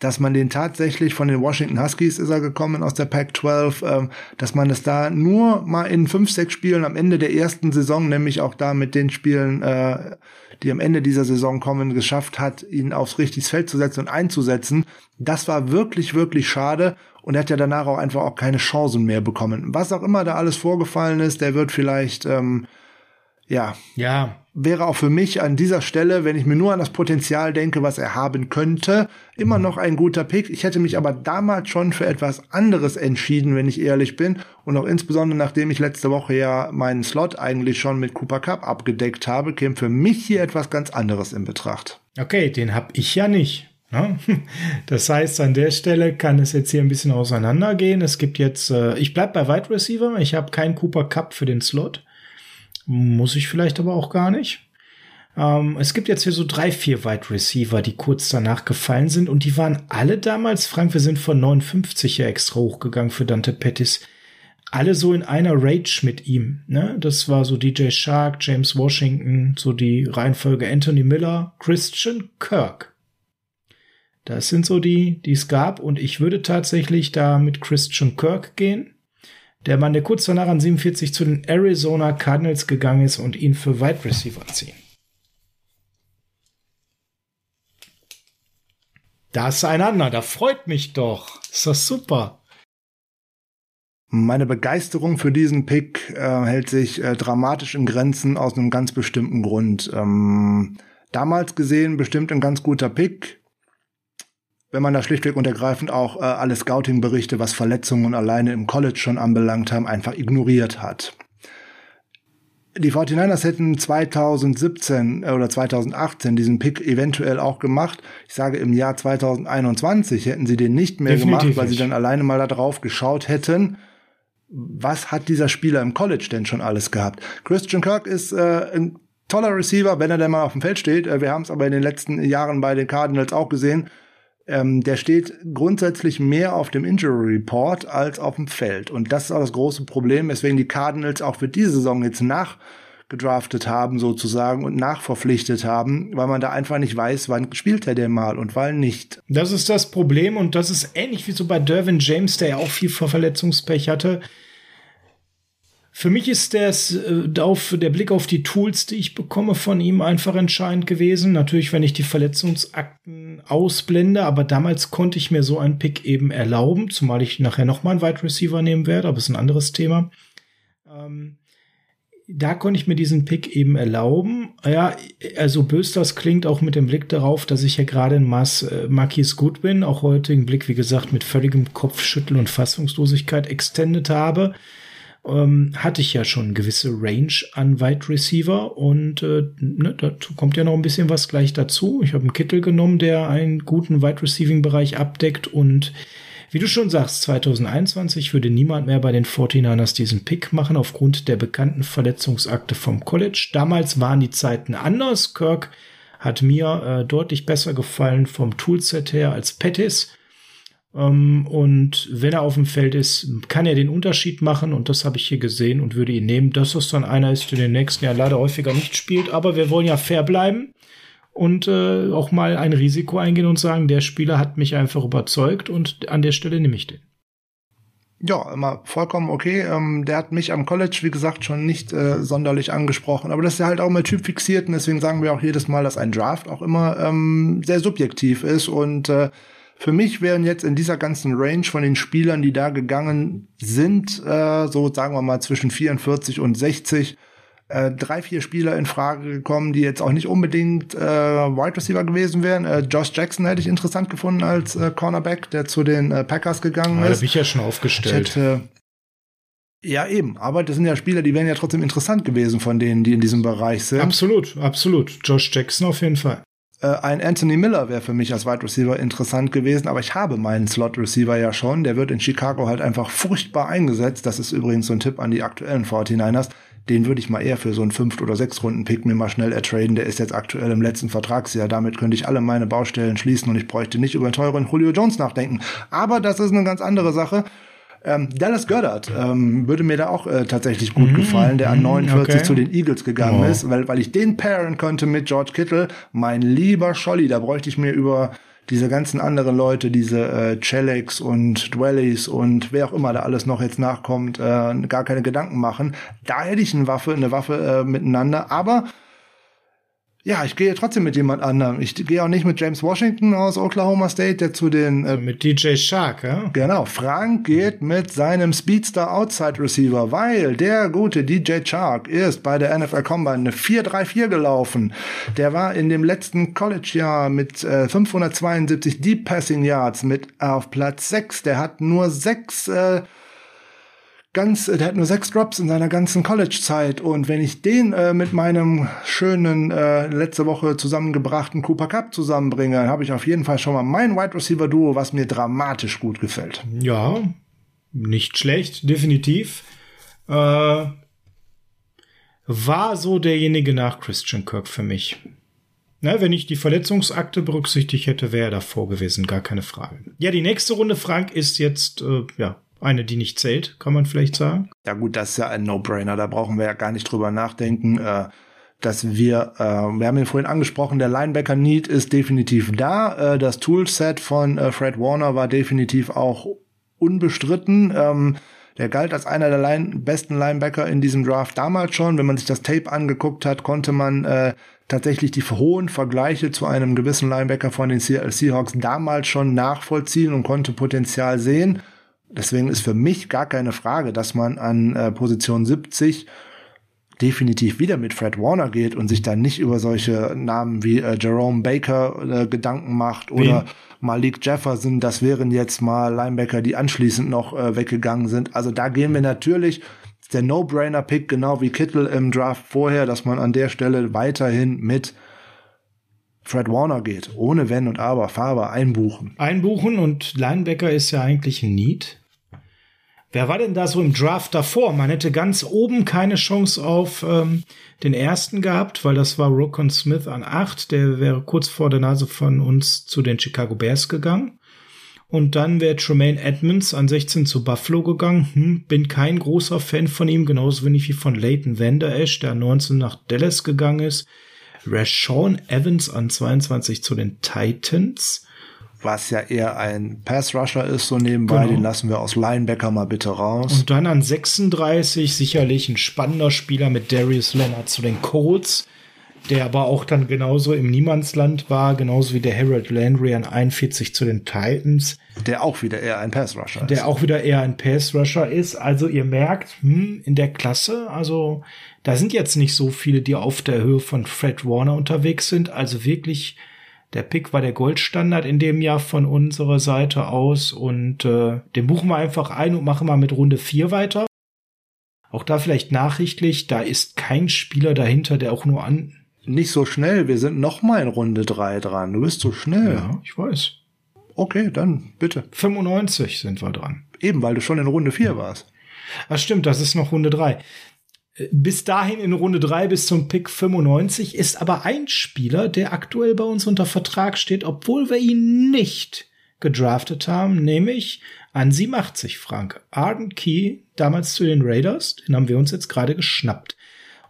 Dass man den tatsächlich von den Washington Huskies ist er gekommen aus der Pac-12, ähm, dass man es da nur mal in fünf, sechs Spielen am Ende der ersten Saison, nämlich auch da mit den Spielen, äh, die am Ende dieser Saison kommen, geschafft hat, ihn aufs richtiges Feld zu setzen und einzusetzen. Das war wirklich, wirklich schade und er hat ja danach auch einfach auch keine Chancen mehr bekommen. Was auch immer da alles vorgefallen ist, der wird vielleicht ähm, ja, ja, wäre auch für mich an dieser Stelle, wenn ich mir nur an das Potenzial denke, was er haben könnte, immer noch ein guter Pick. Ich hätte mich aber damals schon für etwas anderes entschieden, wenn ich ehrlich bin. Und auch insbesondere nachdem ich letzte Woche ja meinen Slot eigentlich schon mit Cooper Cup abgedeckt habe, käme für mich hier etwas ganz anderes in Betracht. Okay, den hab ich ja nicht. Ne? Das heißt, an der Stelle kann es jetzt hier ein bisschen auseinandergehen. Es gibt jetzt, äh, ich bleib bei Wide Receiver. Ich habe keinen Cooper Cup für den Slot. Muss ich vielleicht aber auch gar nicht. Ähm, es gibt jetzt hier so drei, vier Wide Receiver, die kurz danach gefallen sind und die waren alle damals, Frank, wir sind von 59 ja extra hochgegangen für Dante Pettis. Alle so in einer Rage mit ihm. Ne? Das war so DJ Shark, James Washington, so die Reihenfolge Anthony Miller, Christian Kirk. Das sind so die, die es gab und ich würde tatsächlich da mit Christian Kirk gehen der Mann, der kurz danach an 47 zu den Arizona Cardinals gegangen ist und ihn für Wide Receiver ziehen. Da ist einander, da freut mich doch. Ist das super. Meine Begeisterung für diesen Pick äh, hält sich äh, dramatisch in Grenzen aus einem ganz bestimmten Grund. Ähm, damals gesehen bestimmt ein ganz guter Pick wenn man da schlichtweg und ergreifend auch äh, alle Scouting-Berichte, was Verletzungen alleine im College schon anbelangt haben, einfach ignoriert hat. Die 49ers hätten 2017 äh, oder 2018 diesen Pick eventuell auch gemacht. Ich sage, im Jahr 2021 hätten sie den nicht mehr Definitiv gemacht, weil nicht. sie dann alleine mal da drauf geschaut hätten. was hat dieser Spieler im College denn schon alles gehabt? Christian Kirk ist äh, ein toller Receiver, wenn er denn mal auf dem Feld steht. Äh, wir haben es aber in den letzten Jahren bei den Cardinals auch gesehen. Ähm, der steht grundsätzlich mehr auf dem Injury Report als auf dem Feld. Und das ist auch das große Problem, weswegen die Cardinals auch für diese Saison jetzt nachgedraftet haben sozusagen und nachverpflichtet haben, weil man da einfach nicht weiß, wann spielt er denn mal und wann nicht. Das ist das Problem und das ist ähnlich wie so bei Dervin James, der ja auch viel Verletzungspech hatte. Für mich ist das, äh, auf, der Blick auf die Tools, die ich bekomme von ihm, einfach entscheidend gewesen. Natürlich, wenn ich die Verletzungsakten ausblende, aber damals konnte ich mir so einen Pick eben erlauben, zumal ich nachher noch mal einen Wide Receiver nehmen werde, aber ist ein anderes Thema. Ähm, da konnte ich mir diesen Pick eben erlauben. Ja, also bös das klingt auch mit dem Blick darauf, dass ich ja gerade in Mass äh, Marquis gut bin, auch heute den Blick, wie gesagt, mit völligem Kopfschütteln und Fassungslosigkeit extended habe ähm, hatte ich ja schon gewisse Range an Wide Receiver und äh, ne, dazu kommt ja noch ein bisschen was gleich dazu. Ich habe einen Kittel genommen, der einen guten Wide Receiving Bereich abdeckt und wie du schon sagst, 2021 würde niemand mehr bei den 49ers diesen Pick machen aufgrund der bekannten Verletzungsakte vom College. Damals waren die Zeiten anders. Kirk hat mir äh, deutlich besser gefallen vom Toolset her als Pettis. Ähm, und wenn er auf dem Feld ist, kann er den Unterschied machen. Und das habe ich hier gesehen und würde ihn nehmen. Dass das dann einer ist, der den nächsten Jahr leider häufiger nicht spielt. Aber wir wollen ja fair bleiben und äh, auch mal ein Risiko eingehen und sagen, der Spieler hat mich einfach überzeugt und an der Stelle nehme ich den. Ja, immer vollkommen okay. Ähm, der hat mich am College, wie gesagt, schon nicht äh, sonderlich angesprochen. Aber das ist ja halt auch immer typfixiert und deswegen sagen wir auch jedes Mal, dass ein Draft auch immer ähm, sehr subjektiv ist und äh, für mich wären jetzt in dieser ganzen Range von den Spielern, die da gegangen sind, äh, so sagen wir mal zwischen 44 und 60, äh, drei, vier Spieler in Frage gekommen, die jetzt auch nicht unbedingt äh, Wide Receiver gewesen wären. Äh, Josh Jackson hätte ich interessant gefunden als äh, Cornerback, der zu den äh, Packers gegangen ja, ist. Da bin ich ja schon aufgestellt. Hätte, ja, eben. Aber das sind ja Spieler, die wären ja trotzdem interessant gewesen von denen, die in diesem Bereich sind. Absolut, absolut. Josh Jackson auf jeden Fall. Äh, ein Anthony Miller wäre für mich als Wide Receiver interessant gewesen, aber ich habe meinen Slot Receiver ja schon. Der wird in Chicago halt einfach furchtbar eingesetzt. Das ist übrigens so ein Tipp an die aktuellen 49ers. Den würde ich mal eher für so einen fünft oder sechs Runden Pick mir mal schnell ertraden. Der ist jetzt aktuell im letzten Vertragsjahr. Damit könnte ich alle meine Baustellen schließen und ich bräuchte nicht über einen teuren Julio Jones nachdenken. Aber das ist eine ganz andere Sache. Ähm, Dallas Goddard ähm, würde mir da auch äh, tatsächlich gut mm, gefallen, der an 49 okay. zu den Eagles gegangen oh. ist, weil, weil ich den pairen könnte mit George Kittle. Mein lieber Scholli, da bräuchte ich mir über diese ganzen anderen Leute, diese äh, Chelex und Dwellies und wer auch immer da alles noch jetzt nachkommt, äh, gar keine Gedanken machen. Da hätte ich eine Waffe, eine Waffe äh, miteinander, aber ja, ich gehe trotzdem mit jemand anderem. Ich gehe auch nicht mit James Washington aus Oklahoma State, der zu den äh, mit DJ Shark, ja? Genau, Frank geht mit seinem Speedster Outside Receiver, weil der gute DJ Shark ist bei der NFL Combine eine 4-3-4 gelaufen. Der war in dem letzten College-Jahr mit äh, 572 Deep Passing Yards mit auf Platz 6. Der hat nur sechs äh, ganz, der hat nur sechs Drops in seiner ganzen College-Zeit und wenn ich den äh, mit meinem schönen äh, letzte Woche zusammengebrachten Cooper Cup zusammenbringe, habe ich auf jeden Fall schon mal mein Wide Receiver Duo, was mir dramatisch gut gefällt. Ja, nicht schlecht, definitiv. Äh, war so derjenige nach Christian Kirk für mich. Na, wenn ich die Verletzungsakte berücksichtigt hätte, wäre er davor gewesen, gar keine Frage. Ja, die nächste Runde, Frank, ist jetzt, äh, ja, eine, die nicht zählt, kann man vielleicht sagen. Ja gut, das ist ja ein No-Brainer, da brauchen wir ja gar nicht drüber nachdenken. Äh, dass wir, äh, wir haben ihn vorhin angesprochen, der Linebacker Need ist definitiv da. Äh, das Toolset von Fred Warner war definitiv auch unbestritten. Ähm, der galt als einer der Line besten Linebacker in diesem Draft damals schon. Wenn man sich das Tape angeguckt hat, konnte man äh, tatsächlich die hohen Vergleiche zu einem gewissen Linebacker von den Seahawks damals schon nachvollziehen und konnte Potenzial sehen. Deswegen ist für mich gar keine Frage, dass man an äh, Position 70 definitiv wieder mit Fred Warner geht und sich dann nicht über solche Namen wie äh, Jerome Baker äh, Gedanken macht oder Wen? Malik Jefferson. Das wären jetzt mal Linebacker, die anschließend noch äh, weggegangen sind. Also da gehen wir natürlich der No-Brainer-Pick, genau wie Kittel im Draft vorher, dass man an der Stelle weiterhin mit Fred Warner geht, ohne Wenn und Aber, Faber einbuchen. Einbuchen und Linebacker ist ja eigentlich ein Need. Wer war denn da so im Draft davor? Man hätte ganz oben keine Chance auf ähm, den ersten gehabt, weil das war Rokon Smith an acht. Der wäre kurz vor der Nase von uns zu den Chicago Bears gegangen. Und dann wäre Tremaine Edmonds an 16 zu Buffalo gegangen. Hm, bin kein großer Fan von ihm, genauso wenig wie von Leighton Vander Esch, der 19 nach Dallas gegangen ist. Rashawn Evans an 22 zu den Titans was ja eher ein Pass-Rusher ist, so nebenbei. Genau. Den lassen wir aus Linebacker mal bitte raus. Und dann an 36 sicherlich ein spannender Spieler mit Darius Leonard zu den Colts, der aber auch dann genauso im Niemandsland war, genauso wie der Harold Landry an 41 zu den Titans. Der auch wieder eher ein Pass-Rusher ist. Der auch wieder eher ein Pass-Rusher ist. Also ihr merkt, hm, in der Klasse, also da sind jetzt nicht so viele, die auf der Höhe von Fred Warner unterwegs sind. Also wirklich der Pick war der Goldstandard in dem Jahr von unserer Seite aus und äh, den buchen wir einfach ein und machen mal mit Runde 4 weiter. Auch da vielleicht nachrichtlich, da ist kein Spieler dahinter, der auch nur an. Nicht so schnell, wir sind noch mal in Runde 3 dran. Du bist so schnell. Ja, ich weiß. Okay, dann bitte. 95 sind wir dran. Eben, weil du schon in Runde 4 warst. Ach stimmt, das ist noch Runde 3 bis dahin in Runde 3 bis zum Pick 95 ist aber ein Spieler, der aktuell bei uns unter Vertrag steht, obwohl wir ihn nicht gedraftet haben, nämlich an 87 Frank. Arden Key, damals zu den Raiders, den haben wir uns jetzt gerade geschnappt.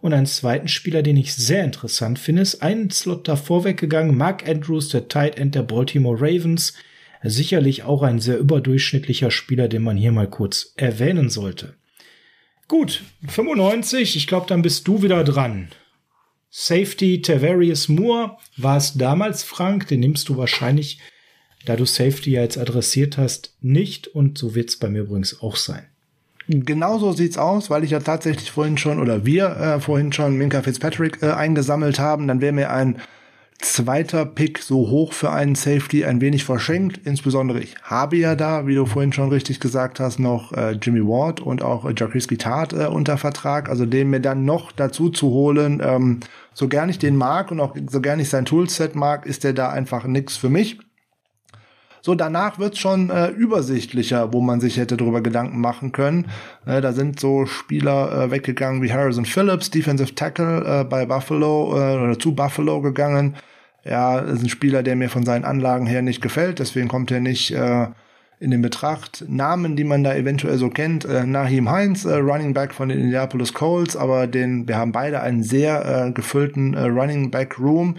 Und einen zweiten Spieler, den ich sehr interessant finde, ist einen Slot davor weggegangen, Mark Andrews, der Tight End der Baltimore Ravens. Sicherlich auch ein sehr überdurchschnittlicher Spieler, den man hier mal kurz erwähnen sollte. Gut, 95, ich glaube, dann bist du wieder dran. Safety Tavarius Moore war es damals, Frank. Den nimmst du wahrscheinlich, da du Safety ja jetzt adressiert hast, nicht. Und so wird es bei mir übrigens auch sein. Genauso sieht's aus, weil ich ja tatsächlich vorhin schon oder wir äh, vorhin schon Minka Fitzpatrick äh, eingesammelt haben. Dann wäre mir ein zweiter Pick so hoch für einen Safety ein wenig verschenkt. Insbesondere ich habe ja da, wie du vorhin schon richtig gesagt hast, noch äh, Jimmy Ward und auch äh, Jacques Tart äh, unter Vertrag. Also den mir dann noch dazu zu holen, ähm, so gern ich den mag und auch so gern ich sein Toolset mag, ist der da einfach nix für mich. So, danach wird's schon äh, übersichtlicher, wo man sich hätte darüber Gedanken machen können. Äh, da sind so Spieler äh, weggegangen wie Harrison Phillips, Defensive Tackle äh, bei Buffalo äh, oder zu Buffalo gegangen. Ja, ist ein Spieler, der mir von seinen Anlagen her nicht gefällt, deswegen kommt er nicht äh, in den Betracht. Namen, die man da eventuell so kennt, äh, Nahim Heinz, äh, Running Back von den Indianapolis Colts, aber den, wir haben beide einen sehr äh, gefüllten äh, Running Back Room.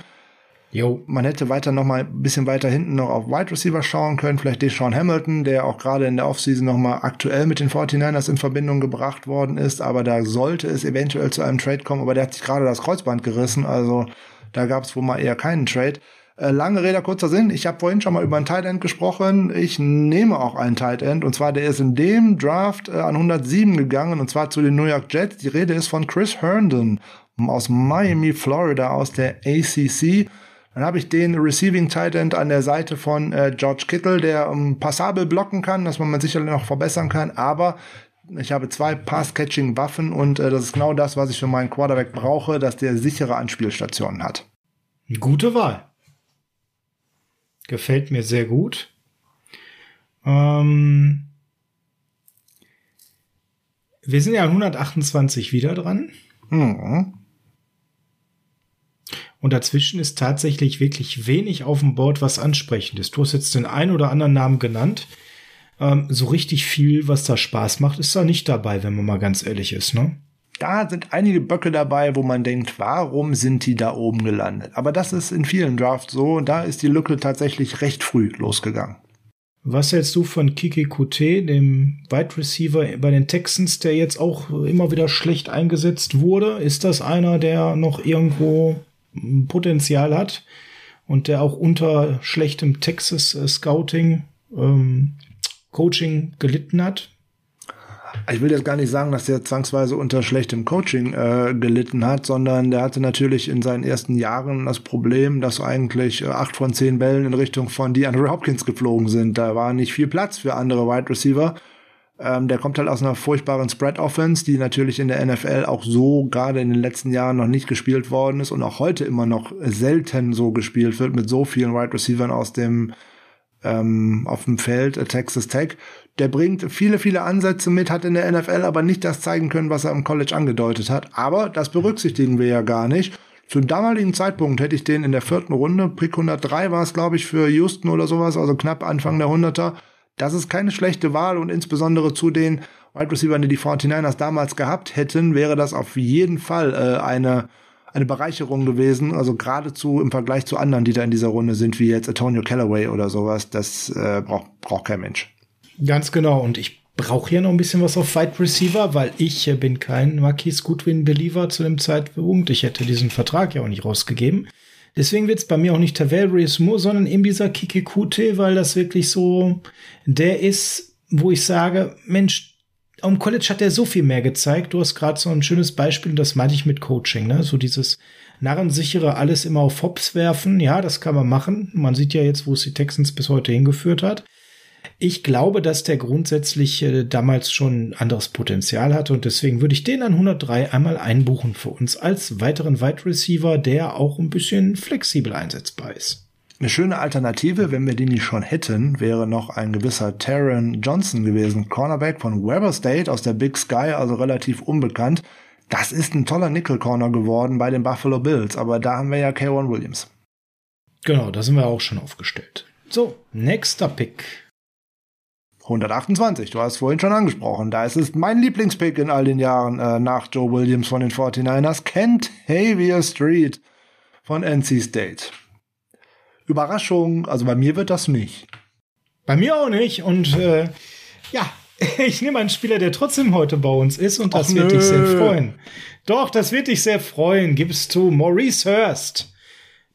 Jo. Man hätte weiter noch mal ein bisschen weiter hinten noch auf Wide Receiver schauen können, vielleicht Deshaun Hamilton, der auch gerade in der Offseason noch mal aktuell mit den 49ers in Verbindung gebracht worden ist, aber da sollte es eventuell zu einem Trade kommen, aber der hat sich gerade das Kreuzband gerissen, also da gab es wohl mal eher keinen Trade. Äh, lange Rede, kurzer Sinn. Ich habe vorhin schon mal über einen Tight End gesprochen. Ich nehme auch einen Tight End. Und zwar, der ist in dem Draft äh, an 107 gegangen. Und zwar zu den New York Jets. Die Rede ist von Chris Herndon aus Miami, Florida, aus der ACC. Dann habe ich den Receiving Tight End an der Seite von äh, George Kittle, der ähm, passabel blocken kann, dass man sicherlich noch verbessern kann. Aber ich habe zwei Pass-Catching-Waffen und äh, das ist genau das, was ich für meinen Quarterback brauche, dass der sichere Anspielstationen hat. Gute Wahl. Gefällt mir sehr gut. Ähm wir sind ja 128 wieder dran. Mhm. Und dazwischen ist tatsächlich wirklich wenig auf dem Board, was ansprechend ist. Du hast jetzt den einen oder anderen Namen genannt. Ähm, so richtig viel, was da Spaß macht, ist da nicht dabei, wenn man mal ganz ehrlich ist, ne? Da sind einige Böcke dabei, wo man denkt, warum sind die da oben gelandet? Aber das ist in vielen Drafts so. Da ist die Lücke tatsächlich recht früh losgegangen. Was hältst du von Kiki Kute, dem Wide Receiver bei den Texans, der jetzt auch immer wieder schlecht eingesetzt wurde? Ist das einer, der noch irgendwo Potenzial hat und der auch unter schlechtem Texas Scouting ähm, Coaching gelitten hat? Ich will jetzt gar nicht sagen, dass der zwangsweise unter schlechtem Coaching äh, gelitten hat, sondern der hatte natürlich in seinen ersten Jahren das Problem, dass eigentlich äh, acht von zehn Bällen in Richtung von DeAndre Hopkins geflogen sind. Da war nicht viel Platz für andere Wide Receiver. Ähm, der kommt halt aus einer furchtbaren Spread-Offense, die natürlich in der NFL auch so gerade in den letzten Jahren noch nicht gespielt worden ist und auch heute immer noch selten so gespielt wird mit so vielen Wide Receivers aus dem ähm, auf dem Feld, äh, Texas Tech. Der bringt viele, viele Ansätze mit, hat in der NFL aber nicht das zeigen können, was er im College angedeutet hat. Aber das berücksichtigen wir ja gar nicht. Zum damaligen Zeitpunkt hätte ich den in der vierten Runde, Pick 103 war es, glaube ich, für Houston oder sowas, also knapp Anfang der 100er. Das ist keine schlechte Wahl und insbesondere zu den Wide Receiver, die die 49ers damals gehabt hätten, wäre das auf jeden Fall äh, eine eine Bereicherung gewesen, also geradezu im Vergleich zu anderen, die da in dieser Runde sind, wie jetzt Antonio Callaway oder sowas, das äh, braucht, braucht kein Mensch. Ganz genau. Und ich brauche hier noch ein bisschen was auf Fight Receiver, weil ich äh, bin kein Marquis Goodwin-Believer zu dem Zeitpunkt. Ich hätte diesen Vertrag ja auch nicht rausgegeben. Deswegen wird es bei mir auch nicht Tavarius Moore, sondern eben dieser Kikikute, weil das wirklich so der ist, wo ich sage, Mensch, am College hat er so viel mehr gezeigt. Du hast gerade so ein schönes Beispiel, das meinte ich mit Coaching, ne? So dieses narrensichere alles immer auf Hops werfen. Ja, das kann man machen. Man sieht ja jetzt, wo es die Texans bis heute hingeführt hat. Ich glaube, dass der grundsätzlich äh, damals schon anderes Potenzial hatte und deswegen würde ich den an 103 einmal einbuchen für uns als weiteren Wide Receiver, der auch ein bisschen flexibel einsetzbar ist. Eine schöne Alternative, wenn wir den nicht schon hätten, wäre noch ein gewisser Taron Johnson gewesen, Cornerback von Weber State aus der Big Sky, also relativ unbekannt. Das ist ein toller Nickel Corner geworden bei den Buffalo Bills, aber da haben wir ja K1 Williams. Genau, da sind wir auch schon aufgestellt. So, nächster Pick. 128, du hast vorhin schon angesprochen. Da ist es mein Lieblingspick in all den Jahren äh, nach Joe Williams von den 49ers. Kent Havier Street von NC State. Überraschung, also bei mir wird das nicht. Bei mir auch nicht. Und äh, ja, ich nehme einen Spieler, der trotzdem heute bei uns ist und das Och, wird nö. dich sehr freuen. Doch, das wird dich sehr freuen. Gibst du Maurice Hurst.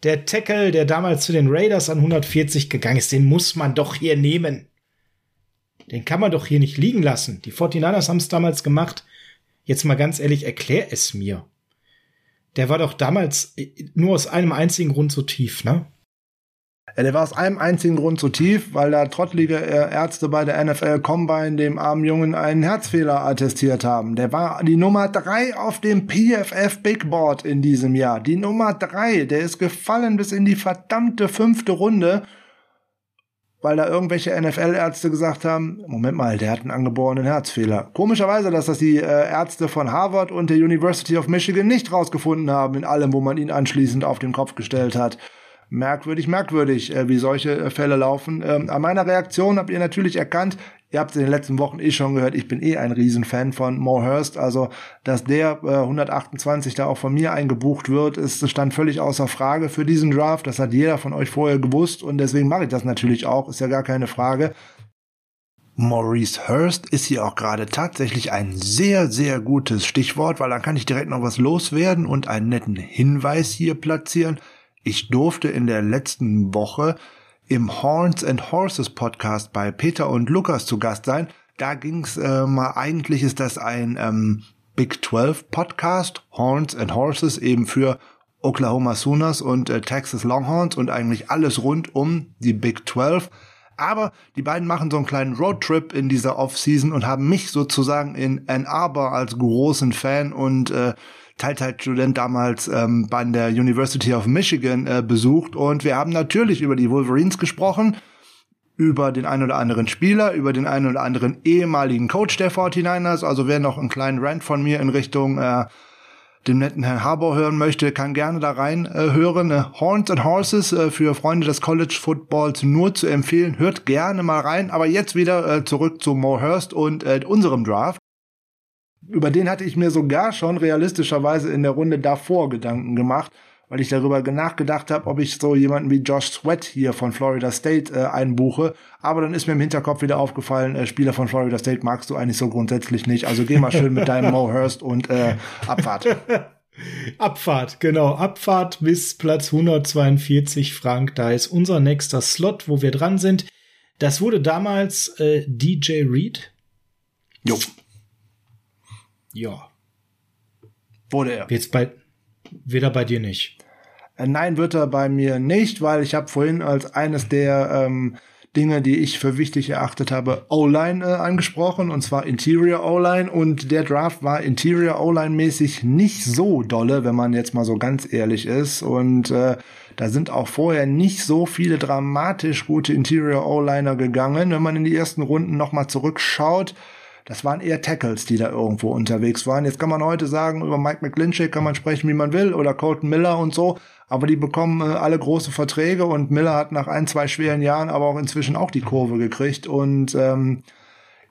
Der Tackle, der damals zu den Raiders an 140 gegangen ist, den muss man doch hier nehmen. Den kann man doch hier nicht liegen lassen. Die 49ers haben es damals gemacht. Jetzt mal ganz ehrlich, erklär es mir. Der war doch damals nur aus einem einzigen Grund so tief, ne? Ja, der war aus einem einzigen Grund so tief, weil da trottlige äh, Ärzte bei der NFL Combine dem armen Jungen einen Herzfehler attestiert haben. Der war die Nummer drei auf dem PFF Big Board in diesem Jahr. Die Nummer drei, der ist gefallen bis in die verdammte fünfte Runde weil da irgendwelche NFL-Ärzte gesagt haben, Moment mal, der hat einen angeborenen Herzfehler. Komischerweise, dass das die äh, Ärzte von Harvard und der University of Michigan nicht rausgefunden haben in allem, wo man ihn anschließend auf den Kopf gestellt hat merkwürdig, merkwürdig, äh, wie solche äh, Fälle laufen. Ähm, an meiner Reaktion habt ihr natürlich erkannt, ihr habt es in den letzten Wochen eh schon gehört, ich bin eh ein Riesenfan von Mo Hurst, also dass der äh, 128 da auch von mir eingebucht wird, ist stand völlig außer Frage für diesen Draft. Das hat jeder von euch vorher gewusst und deswegen mache ich das natürlich auch, ist ja gar keine Frage. Maurice Hurst ist hier auch gerade tatsächlich ein sehr, sehr gutes Stichwort, weil dann kann ich direkt noch was loswerden und einen netten Hinweis hier platzieren. Ich durfte in der letzten Woche im Horns and Horses Podcast bei Peter und Lukas zu Gast sein. Da ging's äh, mal, eigentlich ist das ein ähm, Big 12 Podcast, Horns and Horses eben für Oklahoma Sooners und äh, Texas Longhorns und eigentlich alles rund um die Big 12. Aber die beiden machen so einen kleinen Roadtrip in dieser Offseason und haben mich sozusagen in Ann Arbor als großen Fan und äh, Teilzeitstudent damals ähm, bei der University of Michigan äh, besucht und wir haben natürlich über die Wolverines gesprochen, über den einen oder anderen Spieler, über den einen oder anderen ehemaligen Coach der 49ers. Also wer noch einen kleinen Rant von mir in Richtung äh, dem netten Herrn Harbour hören möchte, kann gerne da rein äh, hören. Äh, Horns and Horses äh, für Freunde des College Footballs nur zu empfehlen. Hört gerne mal rein. Aber jetzt wieder äh, zurück zu Mo Hurst und äh, unserem Draft über den hatte ich mir sogar schon realistischerweise in der Runde davor Gedanken gemacht, weil ich darüber nachgedacht habe, ob ich so jemanden wie Josh Sweat hier von Florida State äh, einbuche. Aber dann ist mir im Hinterkopf wieder aufgefallen, äh, Spieler von Florida State magst du eigentlich so grundsätzlich nicht. Also geh mal schön mit deinem Mo Hurst und äh, Abfahrt. Abfahrt, genau. Abfahrt bis Platz 142, Frank. Da ist unser nächster Slot, wo wir dran sind. Das wurde damals äh, DJ Reed. Jo. Ja. Wurde er. Jetzt bei, weder bei dir nicht. Äh, nein, wird er bei mir nicht, weil ich habe vorhin als eines der ähm, Dinge, die ich für wichtig erachtet habe, O-Line äh, angesprochen, und zwar Interior O-Line. Und der Draft war Interior O-Line mäßig nicht so dolle, wenn man jetzt mal so ganz ehrlich ist. Und äh, da sind auch vorher nicht so viele dramatisch gute Interior O-Liner gegangen. Wenn man in die ersten Runden nochmal zurückschaut, das waren eher Tackles, die da irgendwo unterwegs waren. Jetzt kann man heute sagen, über Mike McGlinchey kann man sprechen, wie man will, oder Colton Miller und so, aber die bekommen äh, alle große Verträge und Miller hat nach ein, zwei schweren Jahren aber auch inzwischen auch die Kurve gekriegt und ähm,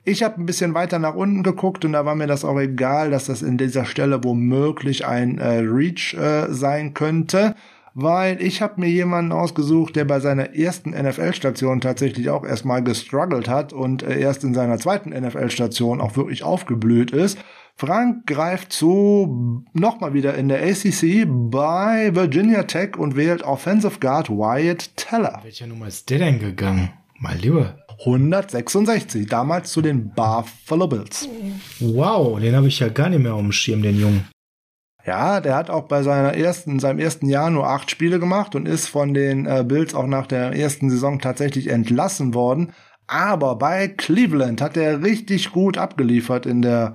ich habe ein bisschen weiter nach unten geguckt und da war mir das auch egal, dass das in dieser Stelle womöglich ein äh, Reach äh, sein könnte weil ich habe mir jemanden ausgesucht, der bei seiner ersten NFL-Station tatsächlich auch erstmal gestruggelt hat und äh, erst in seiner zweiten NFL-Station auch wirklich aufgeblüht ist. Frank greift zu nochmal wieder in der ACC bei Virginia Tech und wählt Offensive Guard Wyatt Teller. Welcher Nummer ist der denn gegangen? Mal lieber. 166, damals zu den Buffalo Bills. Wow, den habe ich ja gar nicht mehr auf dem Schirm, den Jungen. Ja, der hat auch bei seiner ersten, seinem ersten Jahr nur acht Spiele gemacht und ist von den äh, Bills auch nach der ersten Saison tatsächlich entlassen worden. Aber bei Cleveland hat er richtig gut abgeliefert in der,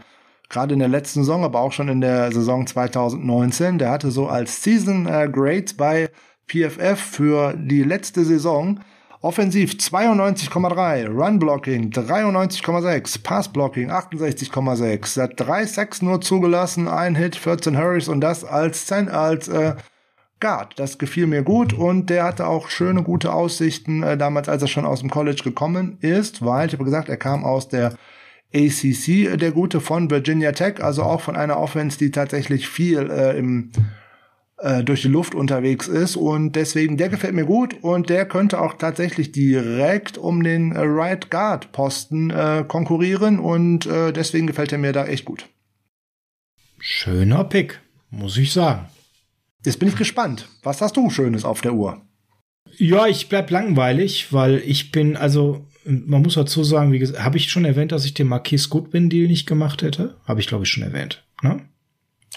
gerade in der letzten Saison, aber auch schon in der Saison 2019. Der hatte so als Season äh, Grades bei PFF für die letzte Saison Offensiv 92,3, Run Blocking 93,6, Pass Blocking 68,6, hat drei Sacks nur zugelassen, ein Hit, 14 Hurries und das als als äh, Guard. Das gefiel mir gut und der hatte auch schöne, gute Aussichten äh, damals, als er schon aus dem College gekommen ist, weil, ich habe gesagt, er kam aus der ACC, äh, der Gute von Virginia Tech, also auch von einer Offense, die tatsächlich viel äh, im äh, durch die Luft unterwegs ist und deswegen der gefällt mir gut und der könnte auch tatsächlich direkt um den Right Guard Posten äh, konkurrieren und äh, deswegen gefällt er mir da echt gut. Schöner Pick, muss ich sagen. Jetzt bin ich gespannt. Was hast du Schönes auf der Uhr? Ja, ich bleib langweilig, weil ich bin, also, man muss dazu sagen, wie gesagt, habe ich schon erwähnt, dass ich den Marquis Goodwin Deal nicht gemacht hätte? Habe ich, glaube ich, schon erwähnt. Ne?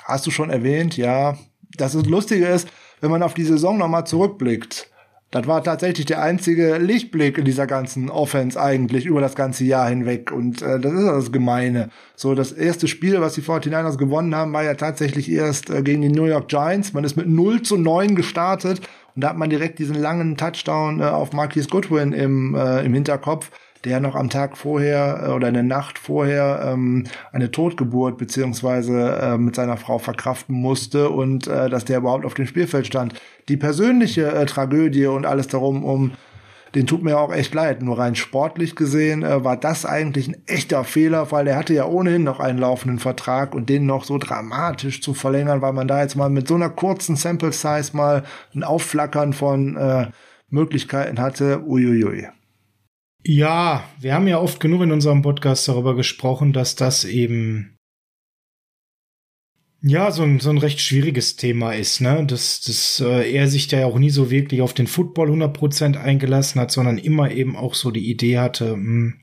Hast du schon erwähnt, ja das Lustige ist, wenn man auf die Saison nochmal zurückblickt, das war tatsächlich der einzige Lichtblick in dieser ganzen Offense eigentlich über das ganze Jahr hinweg. Und äh, das ist das Gemeine. So, das erste Spiel, was die 49ers gewonnen haben, war ja tatsächlich erst äh, gegen die New York Giants. Man ist mit 0 zu 9 gestartet und da hat man direkt diesen langen Touchdown äh, auf Marquis Goodwin im, äh, im Hinterkopf der noch am Tag vorher äh, oder in der Nacht vorher ähm, eine Totgeburt beziehungsweise äh, mit seiner Frau verkraften musste und äh, dass der überhaupt auf dem Spielfeld stand. Die persönliche äh, Tragödie und alles darum um den tut mir auch echt leid. Nur rein sportlich gesehen äh, war das eigentlich ein echter Fehler, weil er hatte ja ohnehin noch einen laufenden Vertrag und den noch so dramatisch zu verlängern, weil man da jetzt mal mit so einer kurzen Sample Size mal ein Aufflackern von äh, Möglichkeiten hatte. Uiuiui. Ja, wir haben ja oft genug in unserem Podcast darüber gesprochen, dass das eben ja so ein, so ein recht schwieriges Thema ist, ne? Dass, dass äh, er sich da ja auch nie so wirklich auf den Football 100% eingelassen hat, sondern immer eben auch so die Idee hatte, mh, hm,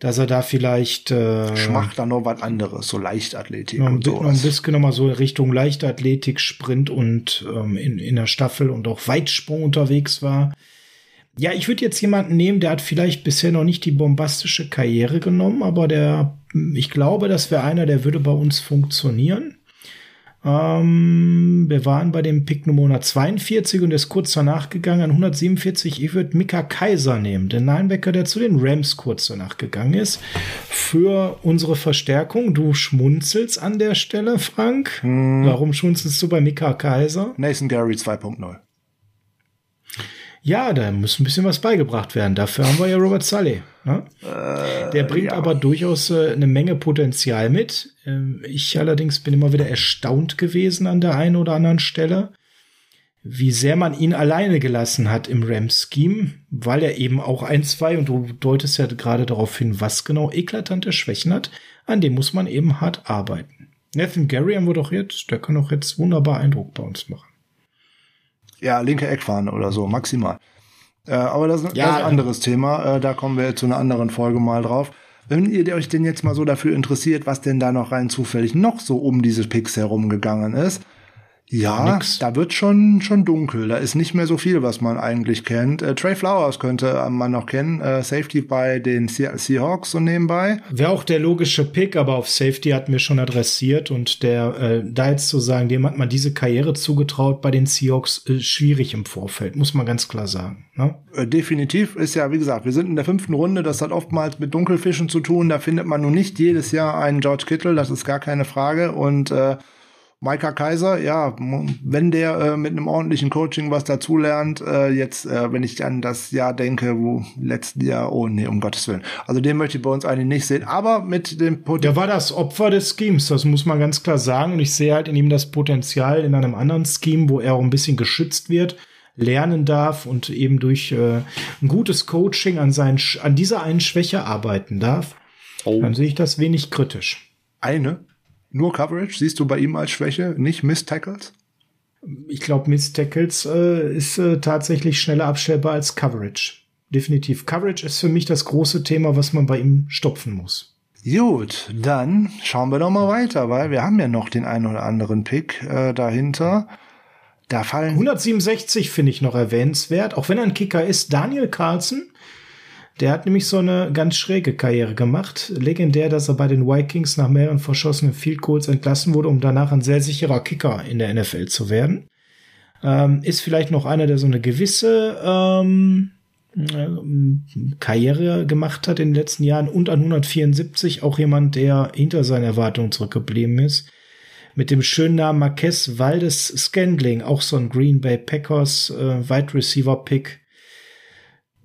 dass er da vielleicht äh, ich mach da noch was anderes, so Leichtathletik noch, und so. Noch ein bisschen nochmal so Richtung Leichtathletik, Sprint und ähm, in, in der Staffel und auch Weitsprung unterwegs war. Ja, ich würde jetzt jemanden nehmen, der hat vielleicht bisher noch nicht die bombastische Karriere genommen, aber der, ich glaube, das wäre einer, der würde bei uns funktionieren. Ähm, wir waren bei dem Pick Nummer 142 und ist kurz danach gegangen an 147. Ich würde Mika Kaiser nehmen, den Linebacker, der zu den Rams kurz danach gegangen ist. Für unsere Verstärkung. Du schmunzelst an der Stelle, Frank. Hm. Warum schmunzelst du bei Mika Kaiser? Nathan Gary 2.0. Ja, da muss ein bisschen was beigebracht werden. Dafür haben wir ja Robert Sully. Ne? Äh, Der bringt ja. aber durchaus äh, eine Menge Potenzial mit. Ähm, ich allerdings bin immer wieder erstaunt gewesen an der einen oder anderen Stelle, wie sehr man ihn alleine gelassen hat im Rams-Scheme, weil er eben auch ein, zwei, und du deutest ja gerade darauf hin, was genau eklatante Schwächen hat, an dem muss man eben hart arbeiten. Nathan Gary haben wir doch jetzt, der kann doch jetzt wunderbar Eindruck bei uns machen. Ja, linke Eckfahne oder so, maximal. Äh, aber das, ja, das, ist ein anderes Thema. Äh, da kommen wir zu einer anderen Folge mal drauf. Wenn ihr euch denn jetzt mal so dafür interessiert, was denn da noch rein zufällig noch so um diese Picks herumgegangen ist. Ja, Nix. da wird schon schon dunkel. Da ist nicht mehr so viel, was man eigentlich kennt. Äh, Trey Flowers könnte man noch kennen. Äh, Safety bei den Seahawks so nebenbei. Wäre auch der logische Pick, aber auf Safety hatten wir schon adressiert und der äh, da jetzt zu sagen, dem hat man diese Karriere zugetraut bei den Seahawks, äh, schwierig im Vorfeld, muss man ganz klar sagen. Ne? Äh, definitiv ist ja, wie gesagt, wir sind in der fünften Runde. Das hat oftmals mit Dunkelfischen zu tun. Da findet man nun nicht jedes Jahr einen George Kittle. Das ist gar keine Frage und äh, Maika Kaiser, ja, wenn der äh, mit einem ordentlichen Coaching was dazulernt, äh, jetzt, äh, wenn ich an das Jahr denke, wo letztes Jahr, oh nee, um Gottes Willen. Also den möchte ich bei uns eigentlich nicht sehen, aber mit dem Potenzial. Der war das Opfer des Schemes, das muss man ganz klar sagen. Und ich sehe halt in ihm das Potenzial in einem anderen Scheme, wo er auch ein bisschen geschützt wird lernen darf und eben durch äh, ein gutes Coaching an, seinen, an dieser einen Schwäche arbeiten darf, oh. dann sehe ich das wenig kritisch. Eine? Nur Coverage siehst du bei ihm als Schwäche, nicht Miss Tackles? Ich glaube, Miss Tackles äh, ist äh, tatsächlich schneller abstellbar als Coverage. Definitiv. Coverage ist für mich das große Thema, was man bei ihm stopfen muss. Gut, dann schauen wir doch mal weiter, weil wir haben ja noch den einen oder anderen Pick äh, dahinter. Da fallen 167 finde ich noch erwähnenswert, auch wenn er ein Kicker ist. Daniel Carlson der hat nämlich so eine ganz schräge Karriere gemacht. Legendär, dass er bei den Vikings nach mehreren verschossenen Field Goals entlassen wurde, um danach ein sehr sicherer Kicker in der NFL zu werden. Ähm, ist vielleicht noch einer, der so eine gewisse ähm, äh, Karriere gemacht hat in den letzten Jahren und an 174 auch jemand, der hinter seinen Erwartungen zurückgeblieben ist. Mit dem schönen Namen Marquez Valdes Scandling, auch so ein Green Bay Packers äh, Wide Receiver Pick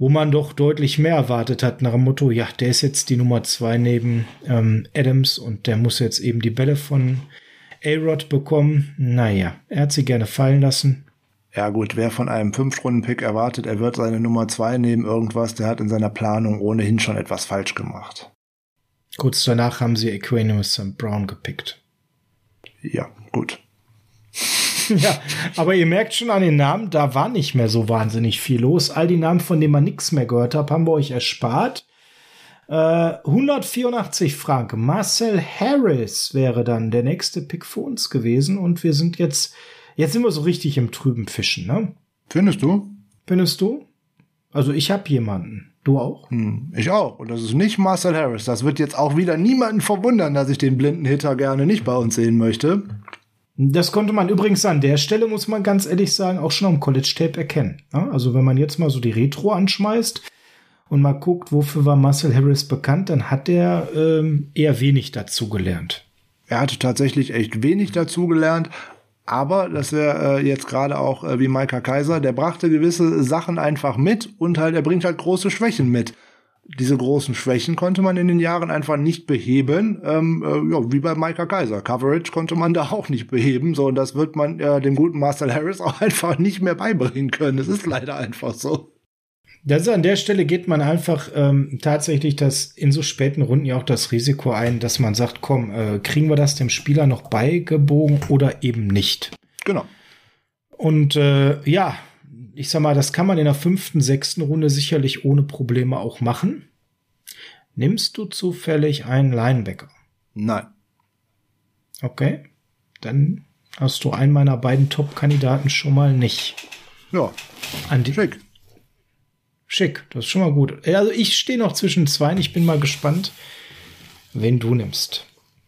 wo man doch deutlich mehr erwartet hat nach dem Motto, ja, der ist jetzt die Nummer zwei neben ähm, Adams und der muss jetzt eben die Bälle von A-Rod bekommen. Naja, er hat sie gerne fallen lassen. Ja gut, wer von einem Fünf-Runden-Pick erwartet, er wird seine Nummer zwei nehmen irgendwas, der hat in seiner Planung ohnehin schon etwas falsch gemacht. Kurz danach haben sie Equanimous Brown gepickt. Ja, gut. ja, aber ihr merkt schon an den Namen, da war nicht mehr so wahnsinnig viel los. All die Namen, von denen man nichts mehr gehört hat, haben wir euch erspart. Äh, 184 Franken. Marcel Harris wäre dann der nächste Pick für uns gewesen und wir sind jetzt, jetzt sind wir so richtig im trüben Fischen, ne? Findest du? Findest du? Also ich habe jemanden. Du auch? Hm, ich auch. Und das ist nicht Marcel Harris. Das wird jetzt auch wieder niemanden verwundern, dass ich den blinden Hitter gerne nicht bei uns sehen möchte. Das konnte man übrigens an der Stelle, muss man ganz ehrlich sagen, auch schon am College Tape erkennen. Also wenn man jetzt mal so die Retro anschmeißt und mal guckt, wofür war Marcel Harris bekannt, dann hat er ähm, eher wenig dazu gelernt. Er hatte tatsächlich echt wenig dazu gelernt, aber das wäre äh, jetzt gerade auch äh, wie Maika Kaiser, der brachte gewisse Sachen einfach mit und halt, er bringt halt große Schwächen mit diese großen Schwächen konnte man in den Jahren einfach nicht beheben, ähm, äh, ja, wie bei Micah Kaiser. Coverage konnte man da auch nicht beheben, so und das wird man äh, dem guten Marcel Harris auch einfach nicht mehr beibringen können. Es ist leider einfach so. Das an der Stelle geht man einfach ähm, tatsächlich das in so späten Runden ja auch das Risiko ein, dass man sagt, komm, äh, kriegen wir das dem Spieler noch beigebogen oder eben nicht. Genau. Und äh, ja, ich sag mal, das kann man in der fünften, sechsten Runde sicherlich ohne Probleme auch machen. Nimmst du zufällig einen Linebacker? Nein. Okay. Dann hast du einen meiner beiden Top-Kandidaten schon mal nicht. Ja. Schick. Schick, das ist schon mal gut. Also ich stehe noch zwischen zwei. Ich bin mal gespannt, wen du nimmst.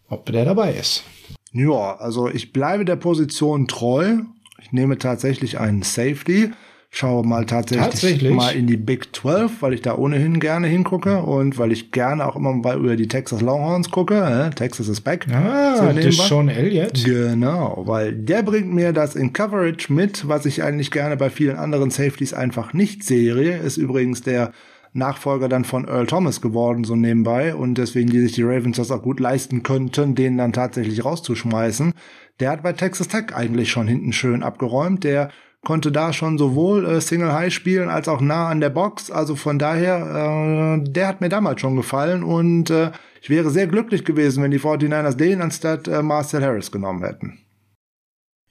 Ob der dabei ist. Ja, also ich bleibe der Position treu. Ich nehme tatsächlich einen Safety schaue mal tatsächlich, tatsächlich, mal in die Big 12, weil ich da ohnehin gerne hingucke und weil ich gerne auch immer mal über die Texas Longhorns gucke. Äh, Texas is back. Ah, so das ist Sean Elliott. Genau, weil der bringt mir das in Coverage mit, was ich eigentlich gerne bei vielen anderen Safeties einfach nicht sehe. Ist übrigens der Nachfolger dann von Earl Thomas geworden, so nebenbei. Und deswegen, die sich die Ravens das auch gut leisten könnten, den dann tatsächlich rauszuschmeißen. Der hat bei Texas Tech eigentlich schon hinten schön abgeräumt. Der konnte da schon sowohl äh, Single High spielen als auch nah an der Box. Also von daher, äh, der hat mir damals schon gefallen und äh, ich wäre sehr glücklich gewesen, wenn die 49ers den anstatt äh, Marcel Harris genommen hätten.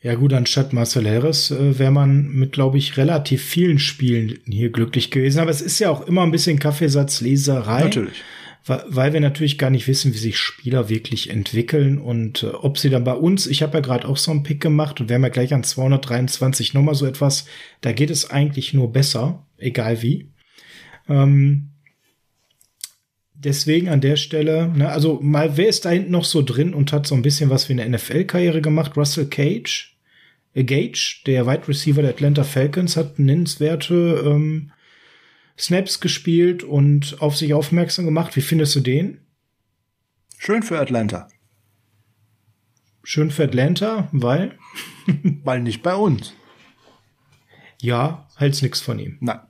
Ja gut, anstatt Marcel Harris äh, wäre man mit, glaube ich, relativ vielen Spielen hier glücklich gewesen. Aber es ist ja auch immer ein bisschen Kaffeesatzleserei. Natürlich weil wir natürlich gar nicht wissen, wie sich Spieler wirklich entwickeln und äh, ob sie dann bei uns, ich habe ja gerade auch so einen Pick gemacht und wir haben ja gleich an 223 nochmal so etwas, da geht es eigentlich nur besser, egal wie. Ähm, deswegen an der Stelle, ne, also mal, wer ist da hinten noch so drin und hat so ein bisschen was wie eine NFL-Karriere gemacht? Russell Cage, äh, Gage, der Wide Receiver der Atlanta Falcons, hat nennenswerte ähm, Snaps gespielt und auf sich aufmerksam gemacht. Wie findest du den? Schön für Atlanta. Schön für Atlanta, weil? weil nicht bei uns. Ja, hält's nix von ihm. Nein.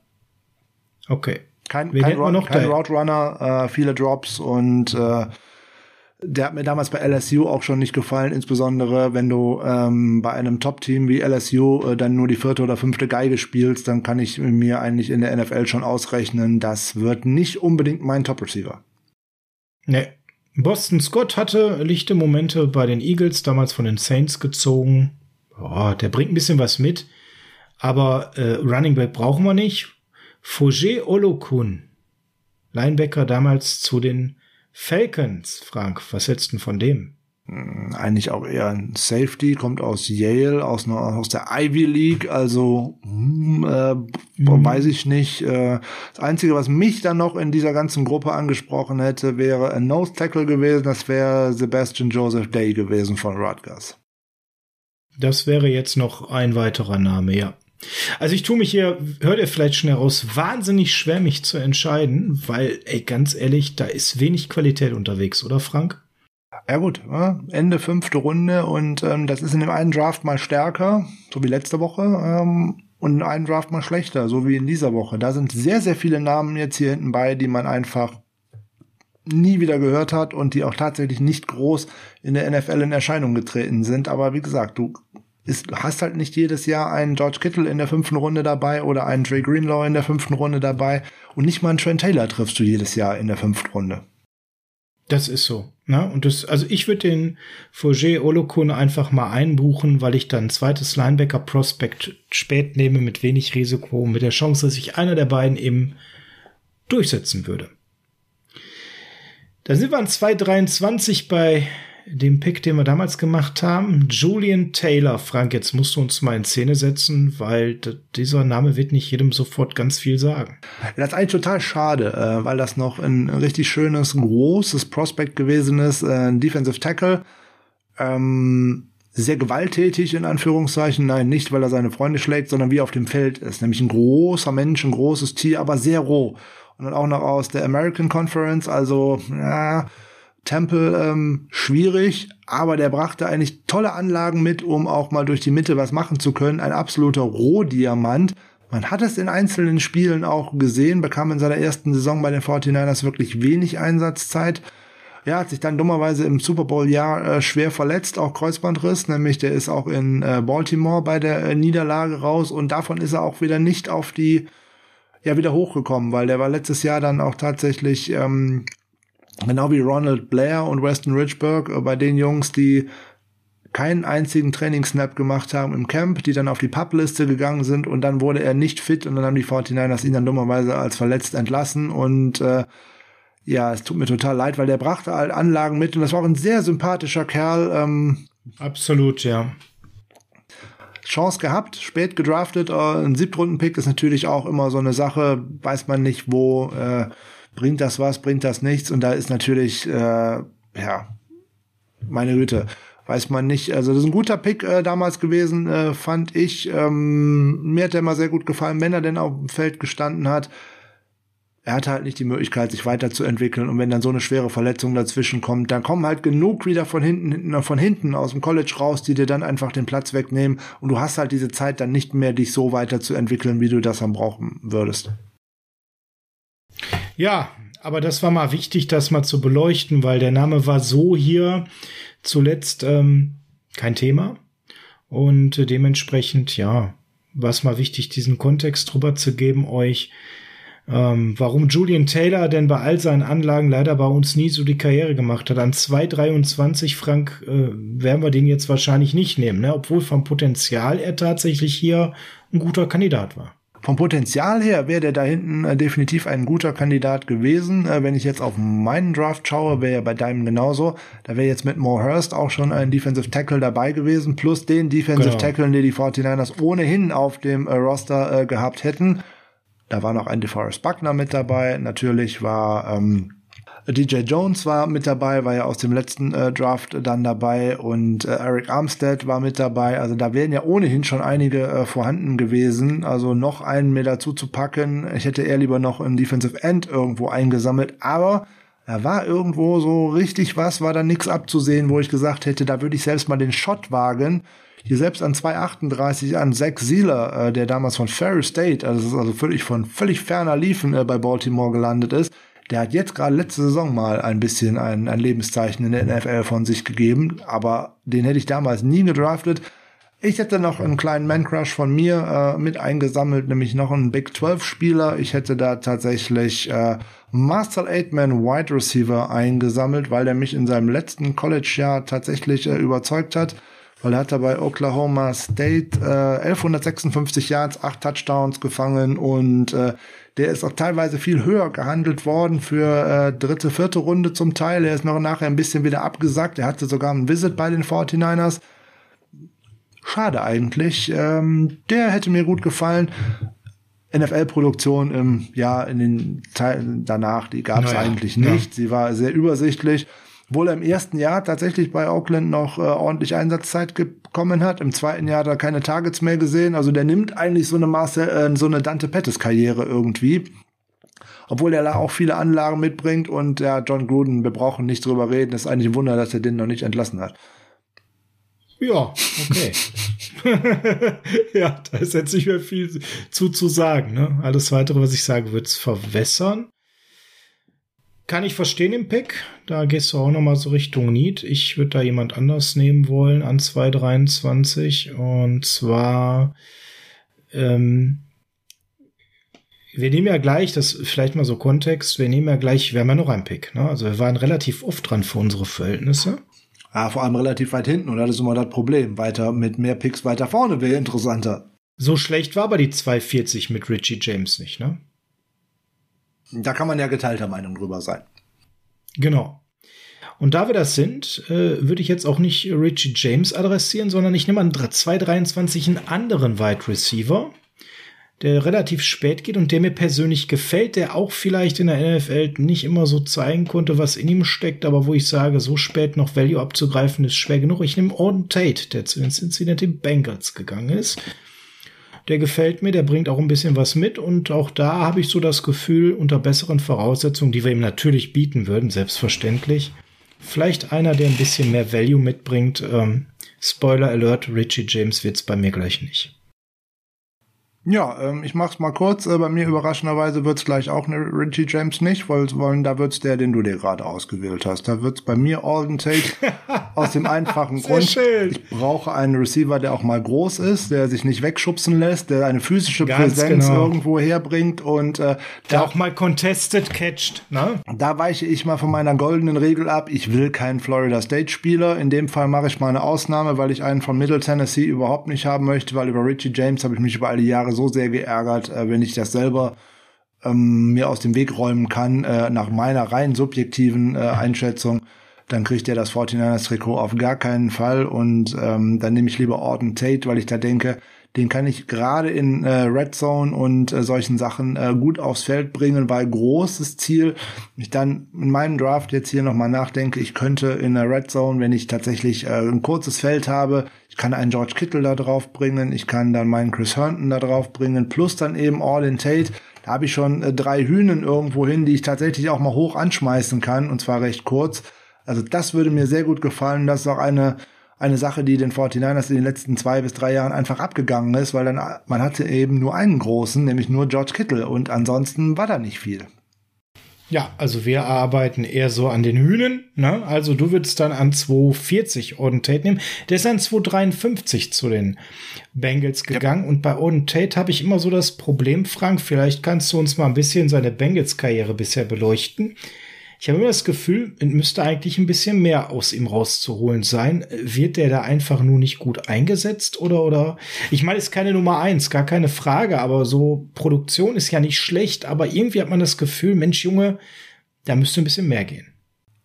Okay. Kein, kein, Ro kein Route Runner, äh, viele Drops und äh, der hat mir damals bei LSU auch schon nicht gefallen, insbesondere wenn du ähm, bei einem Top-Team wie LSU äh, dann nur die vierte oder fünfte Geige spielst, dann kann ich mir eigentlich in der NFL schon ausrechnen, das wird nicht unbedingt mein Top-Receiver. Nee. Boston Scott hatte lichte Momente bei den Eagles, damals von den Saints gezogen. Boah, der bringt ein bisschen was mit. Aber äh, Running Back brauchen wir nicht. Foger Olokun, Linebacker damals zu den Falcons, Frank, was hältst du von dem? Hm, eigentlich auch eher ein Safety, kommt aus Yale, aus, einer, aus der Ivy League, also hm, äh, mhm. weiß ich nicht. Äh, das Einzige, was mich dann noch in dieser ganzen Gruppe angesprochen hätte, wäre ein Nose Tackle gewesen, das wäre Sebastian Joseph Day gewesen von Rutgers. Das wäre jetzt noch ein weiterer Name, ja. Also ich tue mich hier, hört ihr vielleicht schon heraus, wahnsinnig schwer, mich zu entscheiden, weil, ey, ganz ehrlich, da ist wenig Qualität unterwegs, oder Frank? Ja gut, Ende fünfte Runde und ähm, das ist in dem einen Draft mal stärker, so wie letzte Woche, ähm, und in einem Draft mal schlechter, so wie in dieser Woche. Da sind sehr, sehr viele Namen jetzt hier hinten bei, die man einfach nie wieder gehört hat und die auch tatsächlich nicht groß in der NFL in Erscheinung getreten sind. Aber wie gesagt, du ist, hast halt nicht jedes Jahr einen George Kittle in der fünften Runde dabei oder einen Trey Greenlaw in der fünften Runde dabei und nicht mal einen Trent Taylor triffst du jedes Jahr in der fünften Runde. Das ist so. Ne? Und das, also ich würde den Foger Olokun einfach mal einbuchen, weil ich dann zweites Linebacker Prospect spät nehme mit wenig Risiko, mit der Chance, dass sich einer der beiden eben durchsetzen würde. Da sind wir an 2,23 bei dem Pick, den wir damals gemacht haben. Julian Taylor. Frank, jetzt musst du uns mal in Szene setzen, weil dieser Name wird nicht jedem sofort ganz viel sagen. Das ist eigentlich total schade, äh, weil das noch ein richtig schönes, großes Prospect gewesen ist. Äh, ein Defensive Tackle. Ähm, sehr gewalttätig in Anführungszeichen. Nein, nicht, weil er seine Freunde schlägt, sondern wie er auf dem Feld ist. Nämlich ein großer Mensch, ein großes Tier, aber sehr roh. Und dann auch noch aus der American Conference, also ja, Temple ähm, schwierig, aber der brachte eigentlich tolle Anlagen mit, um auch mal durch die Mitte was machen zu können. Ein absoluter Rohdiamant. Man hat es in einzelnen Spielen auch gesehen, bekam in seiner ersten Saison bei den 49ers wirklich wenig Einsatzzeit. Ja, hat sich dann dummerweise im Super Bowl-Jahr äh, schwer verletzt, auch Kreuzbandriss, nämlich der ist auch in äh, Baltimore bei der äh, Niederlage raus und davon ist er auch wieder nicht auf die, ja, wieder hochgekommen, weil der war letztes Jahr dann auch tatsächlich ähm, Genau wie Ronald Blair und Weston Richburg, äh, bei den Jungs, die keinen einzigen Trainingsnap gemacht haben im Camp, die dann auf die Publiste gegangen sind und dann wurde er nicht fit und dann haben die 49ers ihn dann dummerweise als verletzt entlassen und äh, ja, es tut mir total leid, weil der brachte halt Anlagen mit und das war auch ein sehr sympathischer Kerl. Ähm, Absolut, ja. Chance gehabt, spät gedraftet, äh, ein Siebtrunden-Pick ist natürlich auch immer so eine Sache, weiß man nicht, wo äh, bringt das was, bringt das nichts? Und da ist natürlich, äh, ja, meine Güte, weiß man nicht. Also das ist ein guter Pick äh, damals gewesen, äh, fand ich. Ähm, mir hat der immer sehr gut gefallen, wenn er denn auf dem Feld gestanden hat. Er hatte halt nicht die Möglichkeit, sich weiterzuentwickeln. Und wenn dann so eine schwere Verletzung dazwischen kommt, dann kommen halt genug wieder von hinten, von hinten aus dem College raus, die dir dann einfach den Platz wegnehmen. Und du hast halt diese Zeit dann nicht mehr, dich so weiterzuentwickeln, wie du das dann brauchen würdest. Ja, aber das war mal wichtig, das mal zu beleuchten, weil der Name war so hier zuletzt ähm, kein Thema. Und dementsprechend, ja, war es mal wichtig, diesen Kontext drüber zu geben euch. Ähm, warum Julian Taylor denn bei all seinen Anlagen leider bei uns nie so die Karriere gemacht hat. An 2,23 Frank äh, werden wir den jetzt wahrscheinlich nicht nehmen, ne? obwohl vom Potenzial er tatsächlich hier ein guter Kandidat war. Vom Potenzial her wäre der da hinten äh, definitiv ein guter Kandidat gewesen. Äh, wenn ich jetzt auf meinen Draft schaue, wäre ja bei deinem genauso. Da wäre jetzt mit Mo Hurst auch schon ein Defensive Tackle dabei gewesen, plus den Defensive genau. Tackle, die die 49ers ohnehin auf dem äh, Roster äh, gehabt hätten. Da war noch ein DeForest Buckner mit dabei. Natürlich war ähm, DJ Jones war mit dabei, war ja aus dem letzten äh, Draft dann dabei und äh, Eric Armstead war mit dabei. Also da wären ja ohnehin schon einige äh, vorhanden gewesen. Also noch einen mehr dazu zu packen. Ich hätte eher lieber noch einen Defensive End irgendwo eingesammelt, aber da war irgendwo so richtig was, war da nichts abzusehen, wo ich gesagt hätte, da würde ich selbst mal den Shot wagen. Hier selbst an 238 an Zach Sealer, äh, der damals von Ferry State, also, also völlig von völlig ferner Liefen äh, bei Baltimore gelandet ist, der hat jetzt gerade letzte Saison mal ein bisschen ein, ein Lebenszeichen in der NFL von sich gegeben, aber den hätte ich damals nie gedraftet. Ich hätte noch einen kleinen Man-Crush von mir äh, mit eingesammelt, nämlich noch einen Big 12-Spieler. Ich hätte da tatsächlich äh, Marcel Aitman Wide Receiver eingesammelt, weil der mich in seinem letzten College-Jahr tatsächlich äh, überzeugt hat. Weil er hat da bei Oklahoma State äh, 1156 Yards, 8 Touchdowns gefangen und äh, der ist auch teilweise viel höher gehandelt worden für äh, dritte, vierte Runde zum Teil. Er ist noch nachher ein bisschen wieder abgesackt. Er hatte sogar einen Visit bei den 49ers. Schade eigentlich. Ähm, der hätte mir gut gefallen. NFL-Produktion im Jahr in den Teilen danach, die gab es naja, eigentlich nicht. Ja. Sie war sehr übersichtlich. Obwohl er im ersten Jahr tatsächlich bei Auckland noch äh, ordentlich Einsatzzeit bekommen hat. Im zweiten Jahr hat er keine Targets mehr gesehen. Also der nimmt eigentlich so eine Masse, äh, so eine Dante Pettis Karriere irgendwie. Obwohl er da auch viele Anlagen mitbringt und ja, John Gruden, wir brauchen nicht drüber reden. Das ist eigentlich ein Wunder, dass er den noch nicht entlassen hat. Ja, okay. ja, da ist jetzt nicht mehr viel zu, zu sagen. Ne? Alles weitere, was ich sage, wird es verwässern. Kann ich verstehen im Pick. Da gehst du auch noch mal so Richtung Need. Ich würde da jemand anders nehmen wollen an 223. Und zwar, ähm, wir nehmen ja gleich, das vielleicht mal so Kontext, wir nehmen ja gleich, wir haben ja noch einen Pick. Ne? Also wir waren relativ oft dran für unsere Verhältnisse. Ja, vor allem relativ weit hinten, oder? Das ist immer das Problem. Weiter mit mehr Picks weiter vorne wäre interessanter. So schlecht war aber die 240 mit Richie James nicht, ne? Da kann man ja geteilter Meinung drüber sein. Genau. Und da wir das sind, äh, würde ich jetzt auch nicht Richie James adressieren, sondern ich nehme an 223 einen anderen Wide Receiver, der relativ spät geht und der mir persönlich gefällt, der auch vielleicht in der NFL nicht immer so zeigen konnte, was in ihm steckt, aber wo ich sage, so spät noch Value abzugreifen, ist schwer genug. Ich nehme Auden Tate, der zu den Cincinnati Bengals gegangen ist der gefällt mir, der bringt auch ein bisschen was mit und auch da habe ich so das Gefühl, unter besseren Voraussetzungen, die wir ihm natürlich bieten würden, selbstverständlich, vielleicht einer, der ein bisschen mehr Value mitbringt. Ähm, Spoiler Alert, Richie James wird's bei mir gleich nicht. Ja, ähm, ich mach's mal kurz. Äh, bei mir überraschenderweise wird's gleich auch eine Richie James nicht, weil wollen, da wird's der, den du dir gerade ausgewählt hast. Da wird's bei mir Alden Tate aus dem einfachen Grund. Schön. Ich brauche einen Receiver, der auch mal groß ist, der sich nicht wegschubsen lässt, der eine physische Ganz Präsenz genau. irgendwo herbringt und äh, der auch mal contested catcht. Ne? Da weiche ich mal von meiner goldenen Regel ab. Ich will keinen Florida State Spieler. In dem Fall mache ich mal eine Ausnahme, weil ich einen von Middle Tennessee überhaupt nicht haben möchte, weil über Richie James habe ich mich über all die Jahre so sehr geärgert, äh, wenn ich das selber ähm, mir aus dem Weg räumen kann, äh, nach meiner rein subjektiven äh, Einschätzung, dann kriegt er das 49ers Trikot auf gar keinen Fall. Und ähm, dann nehme ich lieber Orton Tate, weil ich da denke, den kann ich gerade in äh, Red Zone und äh, solchen Sachen äh, gut aufs Feld bringen, weil großes Ziel, ich dann in meinem Draft jetzt hier nochmal nachdenke, ich könnte in der Red Zone, wenn ich tatsächlich äh, ein kurzes Feld habe, ich kann einen George Kittle da drauf bringen, ich kann dann meinen Chris Herndon da drauf bringen, plus dann eben All in Tate. Da habe ich schon äh, drei Hühnen irgendwo hin, die ich tatsächlich auch mal hoch anschmeißen kann, und zwar recht kurz. Also das würde mir sehr gut gefallen. Das ist auch eine, eine Sache, die den 49ers in den letzten zwei bis drei Jahren einfach abgegangen ist, weil dann man hatte eben nur einen großen, nämlich nur George Kittle und ansonsten war da nicht viel. Ja, also wir arbeiten eher so an den Hühnen. Ne? Also du würdest dann an 240 Auden Tate nehmen. Der ist an 253 zu den Bengals gegangen. Ja. Und bei Auden Tate habe ich immer so das Problem, Frank, vielleicht kannst du uns mal ein bisschen seine Bengals-Karriere bisher beleuchten. Ich habe immer das Gefühl, es müsste eigentlich ein bisschen mehr aus ihm rauszuholen sein. Wird der da einfach nur nicht gut eingesetzt oder oder? Ich meine, ist keine Nummer eins, gar keine Frage, aber so Produktion ist ja nicht schlecht, aber irgendwie hat man das Gefühl, Mensch, Junge, da müsste ein bisschen mehr gehen.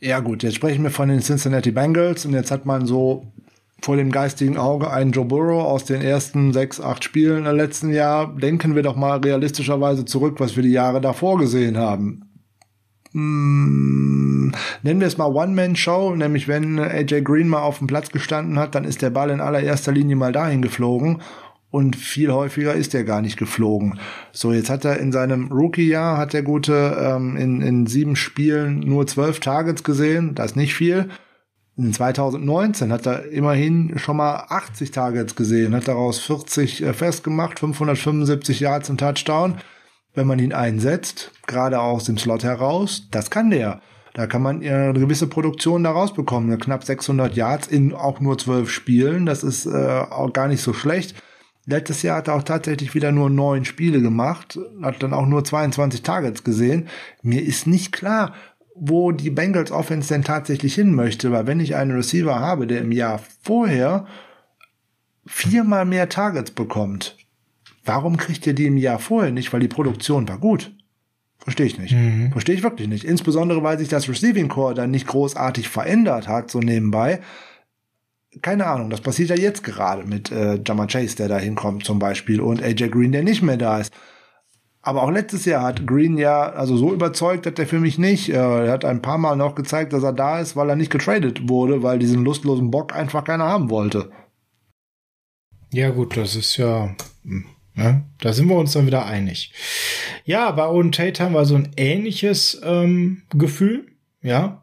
Ja gut, jetzt sprechen wir von den Cincinnati Bengals und jetzt hat man so vor dem geistigen Auge einen Joe Burrow aus den ersten sechs, acht Spielen im letzten Jahr. Denken wir doch mal realistischerweise zurück, was wir die Jahre davor gesehen haben nennen wir es mal One-Man-Show, nämlich wenn AJ Green mal auf dem Platz gestanden hat, dann ist der Ball in allererster Linie mal dahin geflogen und viel häufiger ist er gar nicht geflogen. So, jetzt hat er in seinem Rookie-Jahr, hat der Gute ähm, in, in sieben Spielen nur zwölf Targets gesehen, das ist nicht viel. In 2019 hat er immerhin schon mal 80 Targets gesehen, hat daraus 40 äh, festgemacht, 575 Yards im Touchdown wenn man ihn einsetzt, gerade aus dem Slot heraus, das kann der. Da kann man eine gewisse Produktion daraus bekommen. Knapp 600 Yards in auch nur zwölf Spielen. Das ist äh, auch gar nicht so schlecht. Letztes Jahr hat er auch tatsächlich wieder nur neun Spiele gemacht, hat dann auch nur 22 Targets gesehen. Mir ist nicht klar, wo die Bengals Offense denn tatsächlich hin möchte, weil wenn ich einen Receiver habe, der im Jahr vorher viermal mehr Targets bekommt, Warum kriegt ihr die im Jahr vorher nicht? Weil die Produktion war gut. Verstehe ich nicht. Mhm. Verstehe ich wirklich nicht. Insbesondere, weil sich das Receiving Core dann nicht großartig verändert hat, so nebenbei. Keine Ahnung, das passiert ja jetzt gerade mit äh, Jama Chase, der da hinkommt zum Beispiel, und AJ Green, der nicht mehr da ist. Aber auch letztes Jahr hat Green ja, also so überzeugt hat er für mich nicht. Er hat ein paar Mal noch gezeigt, dass er da ist, weil er nicht getradet wurde, weil diesen lustlosen Bock einfach keiner haben wollte. Ja, gut, das ist ja Ja, da sind wir uns dann wieder einig. Ja, bei Owen Tate haben wir so ein ähnliches ähm, Gefühl, ja.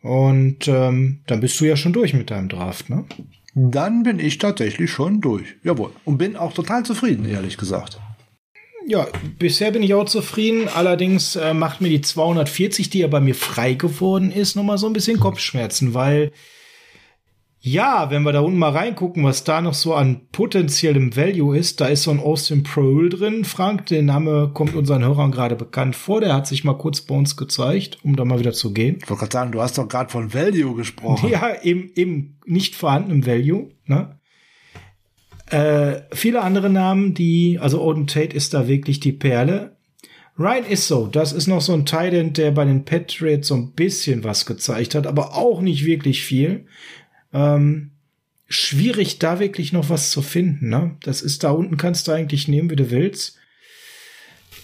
Und ähm, dann bist du ja schon durch mit deinem Draft, ne? Dann bin ich tatsächlich schon durch. Jawohl. Und bin auch total zufrieden, ehrlich gesagt. Ja, bisher bin ich auch zufrieden. Allerdings äh, macht mir die 240, die ja bei mir frei geworden ist, nochmal so ein bisschen Kopfschmerzen, weil ja, wenn wir da unten mal reingucken, was da noch so an potenziellem Value ist, da ist so ein Austin Prohl drin. Frank, der Name kommt unseren Hörern gerade bekannt vor. Der hat sich mal kurz bei uns gezeigt, um da mal wieder zu gehen. Ich wollte gerade sagen, du hast doch gerade von Value gesprochen. Ja, eben, eben nicht vorhandenem Value. Ne? Äh, viele andere Namen, die, also Odin Tate ist da wirklich die Perle. Ryan ist so, das ist noch so ein Titan, der bei den Patriots so ein bisschen was gezeigt hat, aber auch nicht wirklich viel. Ähm, schwierig, da wirklich noch was zu finden. Ne? Das ist da unten, kannst du eigentlich nehmen, wie du willst.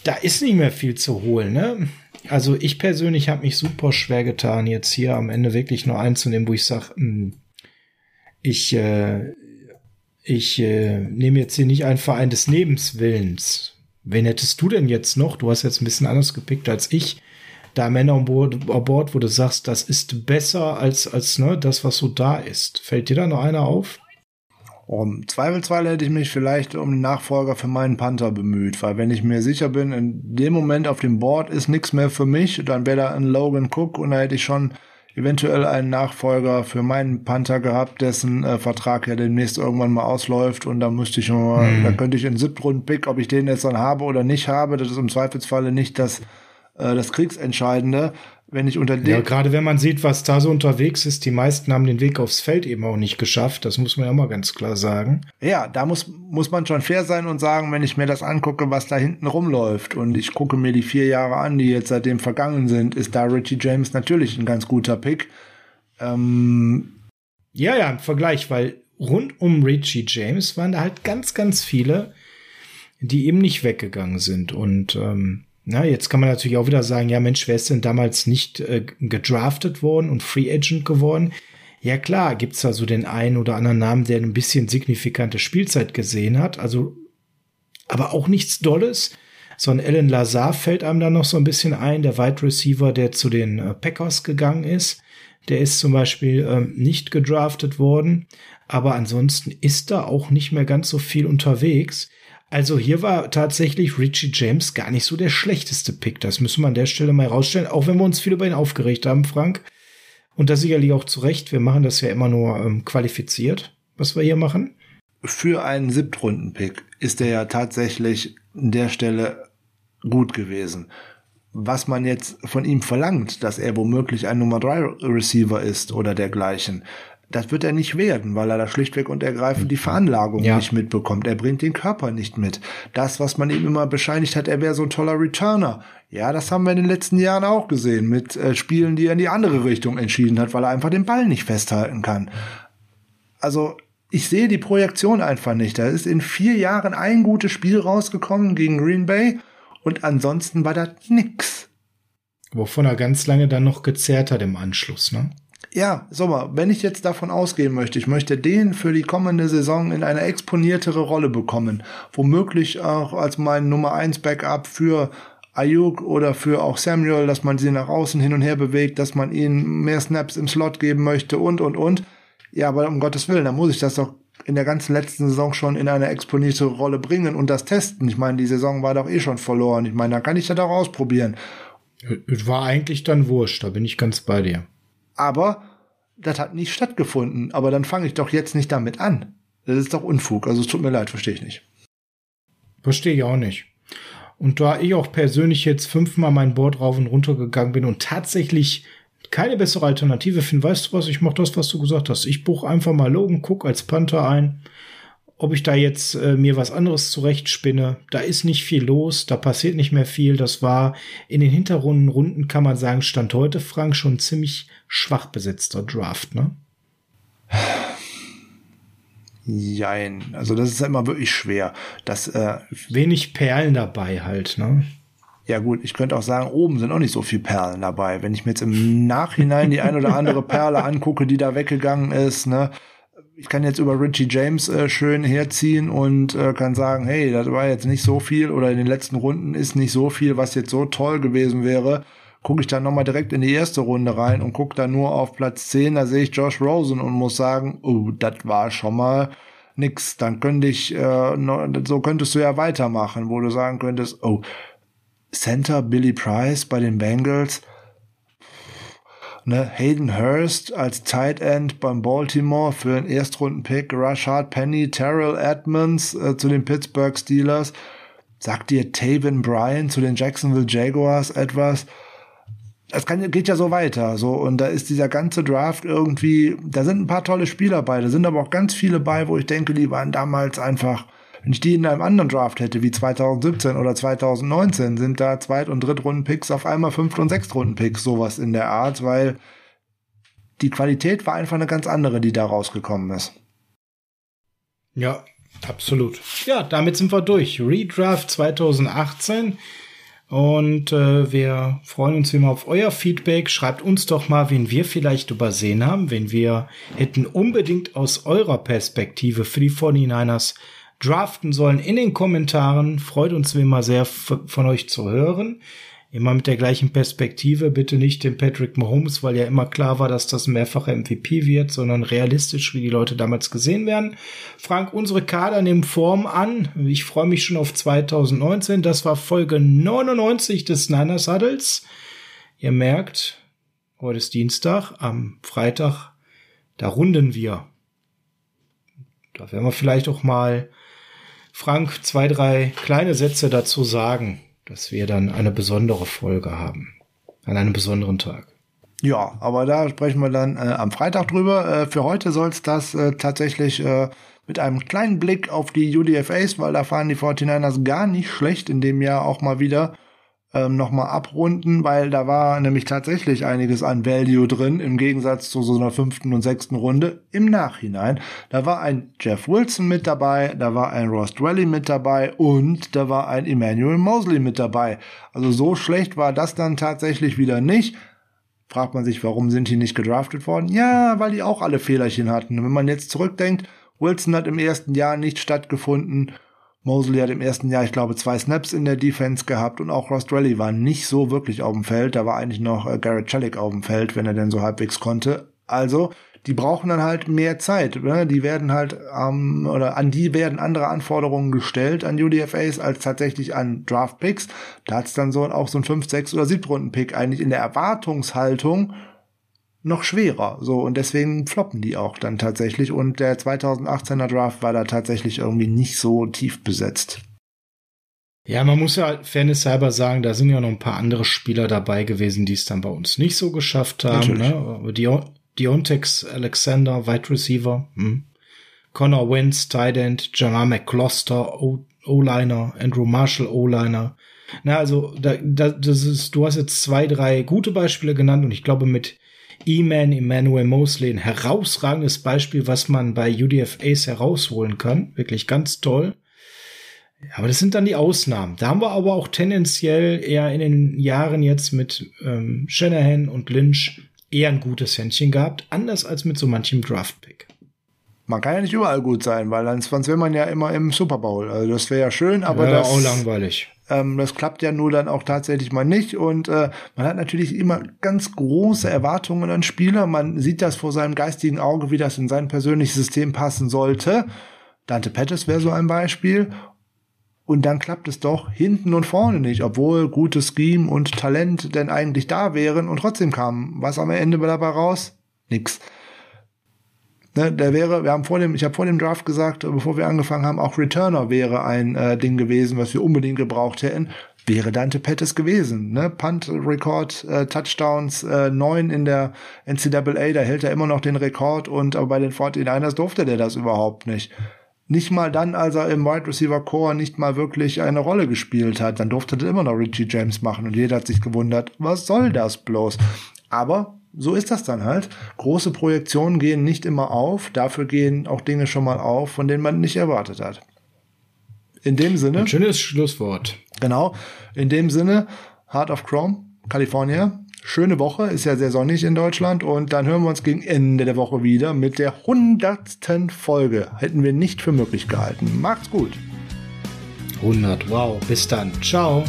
Da ist nicht mehr viel zu holen. Ne? Also ich persönlich habe mich super schwer getan, jetzt hier am Ende wirklich nur einzunehmen, wo ich sage, hm, ich, äh, ich äh, nehme jetzt hier nicht einen Verein des Lebenswillens. Wen hättest du denn jetzt noch? Du hast jetzt ein bisschen anders gepickt als ich da Männer an Bord, wo du sagst, das ist besser als, als ne, das, was so da ist. Fällt dir da noch einer auf? Um Zweifelsfall hätte ich mich vielleicht um den Nachfolger für meinen Panther bemüht, weil wenn ich mir sicher bin, in dem Moment auf dem Board ist nichts mehr für mich, dann wäre da ein Logan Cook und da hätte ich schon eventuell einen Nachfolger für meinen Panther gehabt, dessen äh, Vertrag ja demnächst irgendwann mal ausläuft und da müsste ich mal, hm. da könnte ich in siebten Pick, ob ich den jetzt dann habe oder nicht habe, das ist im Zweifelsfalle nicht das äh, das Kriegsentscheidende. Wenn ich unter Ja, gerade wenn man sieht, was da so unterwegs ist, die meisten haben den Weg aufs Feld eben auch nicht geschafft. Das muss man ja mal ganz klar sagen. Ja, da muss, muss man schon fair sein und sagen, wenn ich mir das angucke, was da hinten rumläuft und ich gucke mir die vier Jahre an, die jetzt seitdem vergangen sind, ist da Richie James natürlich ein ganz guter Pick. Ähm ja, ja, im Vergleich, weil rund um Richie James waren da halt ganz, ganz viele, die eben nicht weggegangen sind und ähm, na, jetzt kann man natürlich auch wieder sagen, ja Mensch, wer ist denn damals nicht äh, gedraftet worden und Free Agent geworden? Ja klar, gibt's da so den einen oder anderen Namen, der ein bisschen signifikante Spielzeit gesehen hat, also aber auch nichts Dolles. So ein Alan Lazar fällt einem da noch so ein bisschen ein, der Wide Receiver, der zu den äh, Packers gegangen ist. Der ist zum Beispiel ähm, nicht gedraftet worden, aber ansonsten ist da auch nicht mehr ganz so viel unterwegs. Also hier war tatsächlich Richie James gar nicht so der schlechteste Pick. Das müssen wir an der Stelle mal rausstellen, auch wenn wir uns viel über ihn aufgeregt haben, Frank. Und das sicherlich auch zu Recht. Wir machen das ja immer nur ähm, qualifiziert, was wir hier machen. Für einen Siebtrunden-Pick ist er ja tatsächlich an der Stelle gut gewesen. was man jetzt von ihm verlangt, dass er womöglich ein Nummer 3 Receiver ist oder dergleichen. Das wird er nicht werden, weil er da schlichtweg und ergreifend die Veranlagung ja. nicht mitbekommt. Er bringt den Körper nicht mit. Das, was man ihm immer bescheinigt hat, er wäre so ein toller Returner. Ja, das haben wir in den letzten Jahren auch gesehen mit äh, Spielen, die er in die andere Richtung entschieden hat, weil er einfach den Ball nicht festhalten kann. Also ich sehe die Projektion einfach nicht. Da ist in vier Jahren ein gutes Spiel rausgekommen gegen Green Bay und ansonsten war das nix. Wovon er ganz lange dann noch gezerrt hat im Anschluss, ne? Ja, mal, wenn ich jetzt davon ausgehen möchte, ich möchte den für die kommende Saison in eine exponiertere Rolle bekommen, womöglich auch als mein Nummer 1 Backup für Ayuk oder für auch Samuel, dass man sie nach außen hin und her bewegt, dass man ihnen mehr Snaps im Slot geben möchte und, und, und. Ja, aber um Gottes Willen, da muss ich das doch in der ganzen letzten Saison schon in eine exponierte Rolle bringen und das testen. Ich meine, die Saison war doch eh schon verloren. Ich meine, da kann ich das auch ausprobieren. War eigentlich dann wurscht, da bin ich ganz bei dir aber das hat nicht stattgefunden. Aber dann fange ich doch jetzt nicht damit an. Das ist doch Unfug. Also es tut mir leid, verstehe ich nicht. Verstehe ich auch nicht. Und da ich auch persönlich jetzt fünfmal mein Board rauf und runter gegangen bin und tatsächlich keine bessere Alternative finde, weißt du was, ich mach das, was du gesagt hast. Ich buche einfach mal Logan Cook als Panther ein ob ich da jetzt äh, mir was anderes zurechtspinne. Da ist nicht viel los, da passiert nicht mehr viel. Das war in den Hinterrunden, Runden kann man sagen, stand heute Frank schon ziemlich schwach besetzter Draft, ne? Jein. Also das ist immer wirklich schwer. Das, äh, Wenig Perlen dabei halt, ne? Ja gut, ich könnte auch sagen, oben sind auch nicht so viel Perlen dabei. Wenn ich mir jetzt im Nachhinein die ein oder andere Perle angucke, die da weggegangen ist, ne, ich kann jetzt über Richie James äh, schön herziehen und äh, kann sagen, hey, das war jetzt nicht so viel oder in den letzten Runden ist nicht so viel, was jetzt so toll gewesen wäre. Gucke ich dann nochmal direkt in die erste Runde rein und gucke dann nur auf Platz 10, da sehe ich Josh Rosen und muss sagen, oh, das war schon mal nix. Dann könnte ich, äh, so könntest du ja weitermachen, wo du sagen könntest, oh, Center Billy Price bei den Bengals, Ne, Hayden Hurst als Tight End beim Baltimore für einen Erstrunden-Pick, Rashad Penny, Terrell Edmonds äh, zu den Pittsburgh Steelers. Sagt dir Taven Bryan zu den Jacksonville Jaguars etwas? Das kann, geht ja so weiter, so. Und da ist dieser ganze Draft irgendwie, da sind ein paar tolle Spieler bei, da sind aber auch ganz viele bei, wo ich denke, die waren damals einfach wenn ich die in einem anderen Draft hätte, wie 2017 oder 2019, sind da Zweit- und Drittrunden-Picks auf einmal Fünft- und Sechstrunden-Picks, sowas in der Art, weil die Qualität war einfach eine ganz andere, die da rausgekommen ist. Ja, absolut. Ja, damit sind wir durch. Redraft 2018. Und äh, wir freuen uns immer auf euer Feedback. Schreibt uns doch mal, wen wir vielleicht übersehen haben, wenn wir hätten unbedingt aus eurer Perspektive für die 49ers draften sollen in den Kommentaren. Freut uns wie immer sehr von euch zu hören. Immer mit der gleichen Perspektive, bitte nicht den Patrick Mahomes, weil ja immer klar war, dass das mehrfacher MVP wird, sondern realistisch, wie die Leute damals gesehen werden. Frank, unsere Kader nehmen Form an. Ich freue mich schon auf 2019. Das war Folge 99 des Niners Huddles. Ihr merkt, heute ist Dienstag, am Freitag, da runden wir. Da werden wir vielleicht auch mal Frank zwei, drei kleine Sätze dazu sagen, dass wir dann eine besondere Folge haben. An einem besonderen Tag. Ja, aber da sprechen wir dann äh, am Freitag drüber. Äh, für heute soll es das äh, tatsächlich äh, mit einem kleinen Blick auf die UDFAs, weil da fahren die 49ers gar nicht schlecht in dem Jahr auch mal wieder ähm, nochmal abrunden, weil da war nämlich tatsächlich einiges an Value drin, im Gegensatz zu so einer fünften und sechsten Runde im Nachhinein. Da war ein Jeff Wilson mit dabei, da war ein Ross Dwelly mit dabei und da war ein Emmanuel Mosley mit dabei. Also so schlecht war das dann tatsächlich wieder nicht. Fragt man sich, warum sind die nicht gedraftet worden? Ja, weil die auch alle Fehlerchen hatten. Wenn man jetzt zurückdenkt, Wilson hat im ersten Jahr nicht stattgefunden Mosley hat im ersten Jahr, ich glaube, zwei Snaps in der Defense gehabt und auch Ross Drelly war nicht so wirklich auf dem Feld. Da war eigentlich noch äh, Garrett Chellick auf dem Feld, wenn er denn so halbwegs konnte. Also, die brauchen dann halt mehr Zeit. Ne? Die werden halt, ähm, oder an die werden andere Anforderungen gestellt an UDFAs als tatsächlich an Draft Picks. Da hat's dann so auch so ein 5, 6 oder 7 Runden Pick eigentlich in der Erwartungshaltung noch schwerer. So, und deswegen floppen die auch dann tatsächlich. Und der 2018er Draft war da tatsächlich irgendwie nicht so tief besetzt. Ja, man muss ja fairness halber sagen, da sind ja noch ein paar andere Spieler dabei gewesen, die es dann bei uns nicht so geschafft haben. Ne? Dion Diontex Alexander, Wide Receiver, hm. Connor Wentz, Tight End, Jamar McCloster, O-Liner, Andrew Marshall, O-Liner. Na, also da, da, das ist, du hast jetzt zwei, drei gute Beispiele genannt und ich glaube mit E-Man Emmanuel Mosley ein herausragendes Beispiel, was man bei UDFAs herausholen kann. Wirklich ganz toll. Aber das sind dann die Ausnahmen. Da haben wir aber auch tendenziell eher in den Jahren jetzt mit ähm, Shanahan und Lynch eher ein gutes Händchen gehabt, anders als mit so manchem Draft-Pick. Man kann ja nicht überall gut sein, weil dann sonst wäre man ja immer im Super Bowl. Also das wäre ja schön, aber ja, das auch langweilig. Ähm, das klappt ja nur dann auch tatsächlich mal nicht. Und äh, man hat natürlich immer ganz große Erwartungen an Spieler. Man sieht das vor seinem geistigen Auge, wie das in sein persönliches System passen sollte. Dante Pettis wäre so ein Beispiel. Und dann klappt es doch hinten und vorne nicht, obwohl gutes Scheme und Talent denn eigentlich da wären und trotzdem kam was am Ende dabei raus? Nix. Ne, der wäre, wir haben vor dem, ich habe vor dem Draft gesagt, bevor wir angefangen haben, auch Returner wäre ein äh, Ding gewesen, was wir unbedingt gebraucht hätten. Wäre Dante Pettis gewesen. Ne? Punt Rekord, äh, Touchdowns, äh, neun in der NCAA, da hält er immer noch den Rekord und aber bei den 49ers durfte der das überhaupt nicht. Nicht mal dann, als er im Wide Receiver Core nicht mal wirklich eine Rolle gespielt hat. Dann durfte er immer noch Richie James machen und jeder hat sich gewundert, was soll das bloß? Aber so ist das dann halt. Große Projektionen gehen nicht immer auf, dafür gehen auch Dinge schon mal auf, von denen man nicht erwartet hat. In dem Sinne. Ein schönes Schlusswort. Genau. In dem Sinne, Heart of Chrome, California, schöne Woche, ist ja sehr sonnig in Deutschland und dann hören wir uns gegen Ende der Woche wieder mit der hundertsten Folge. Hätten wir nicht für möglich gehalten. Macht's gut. 100, wow, bis dann. Ciao.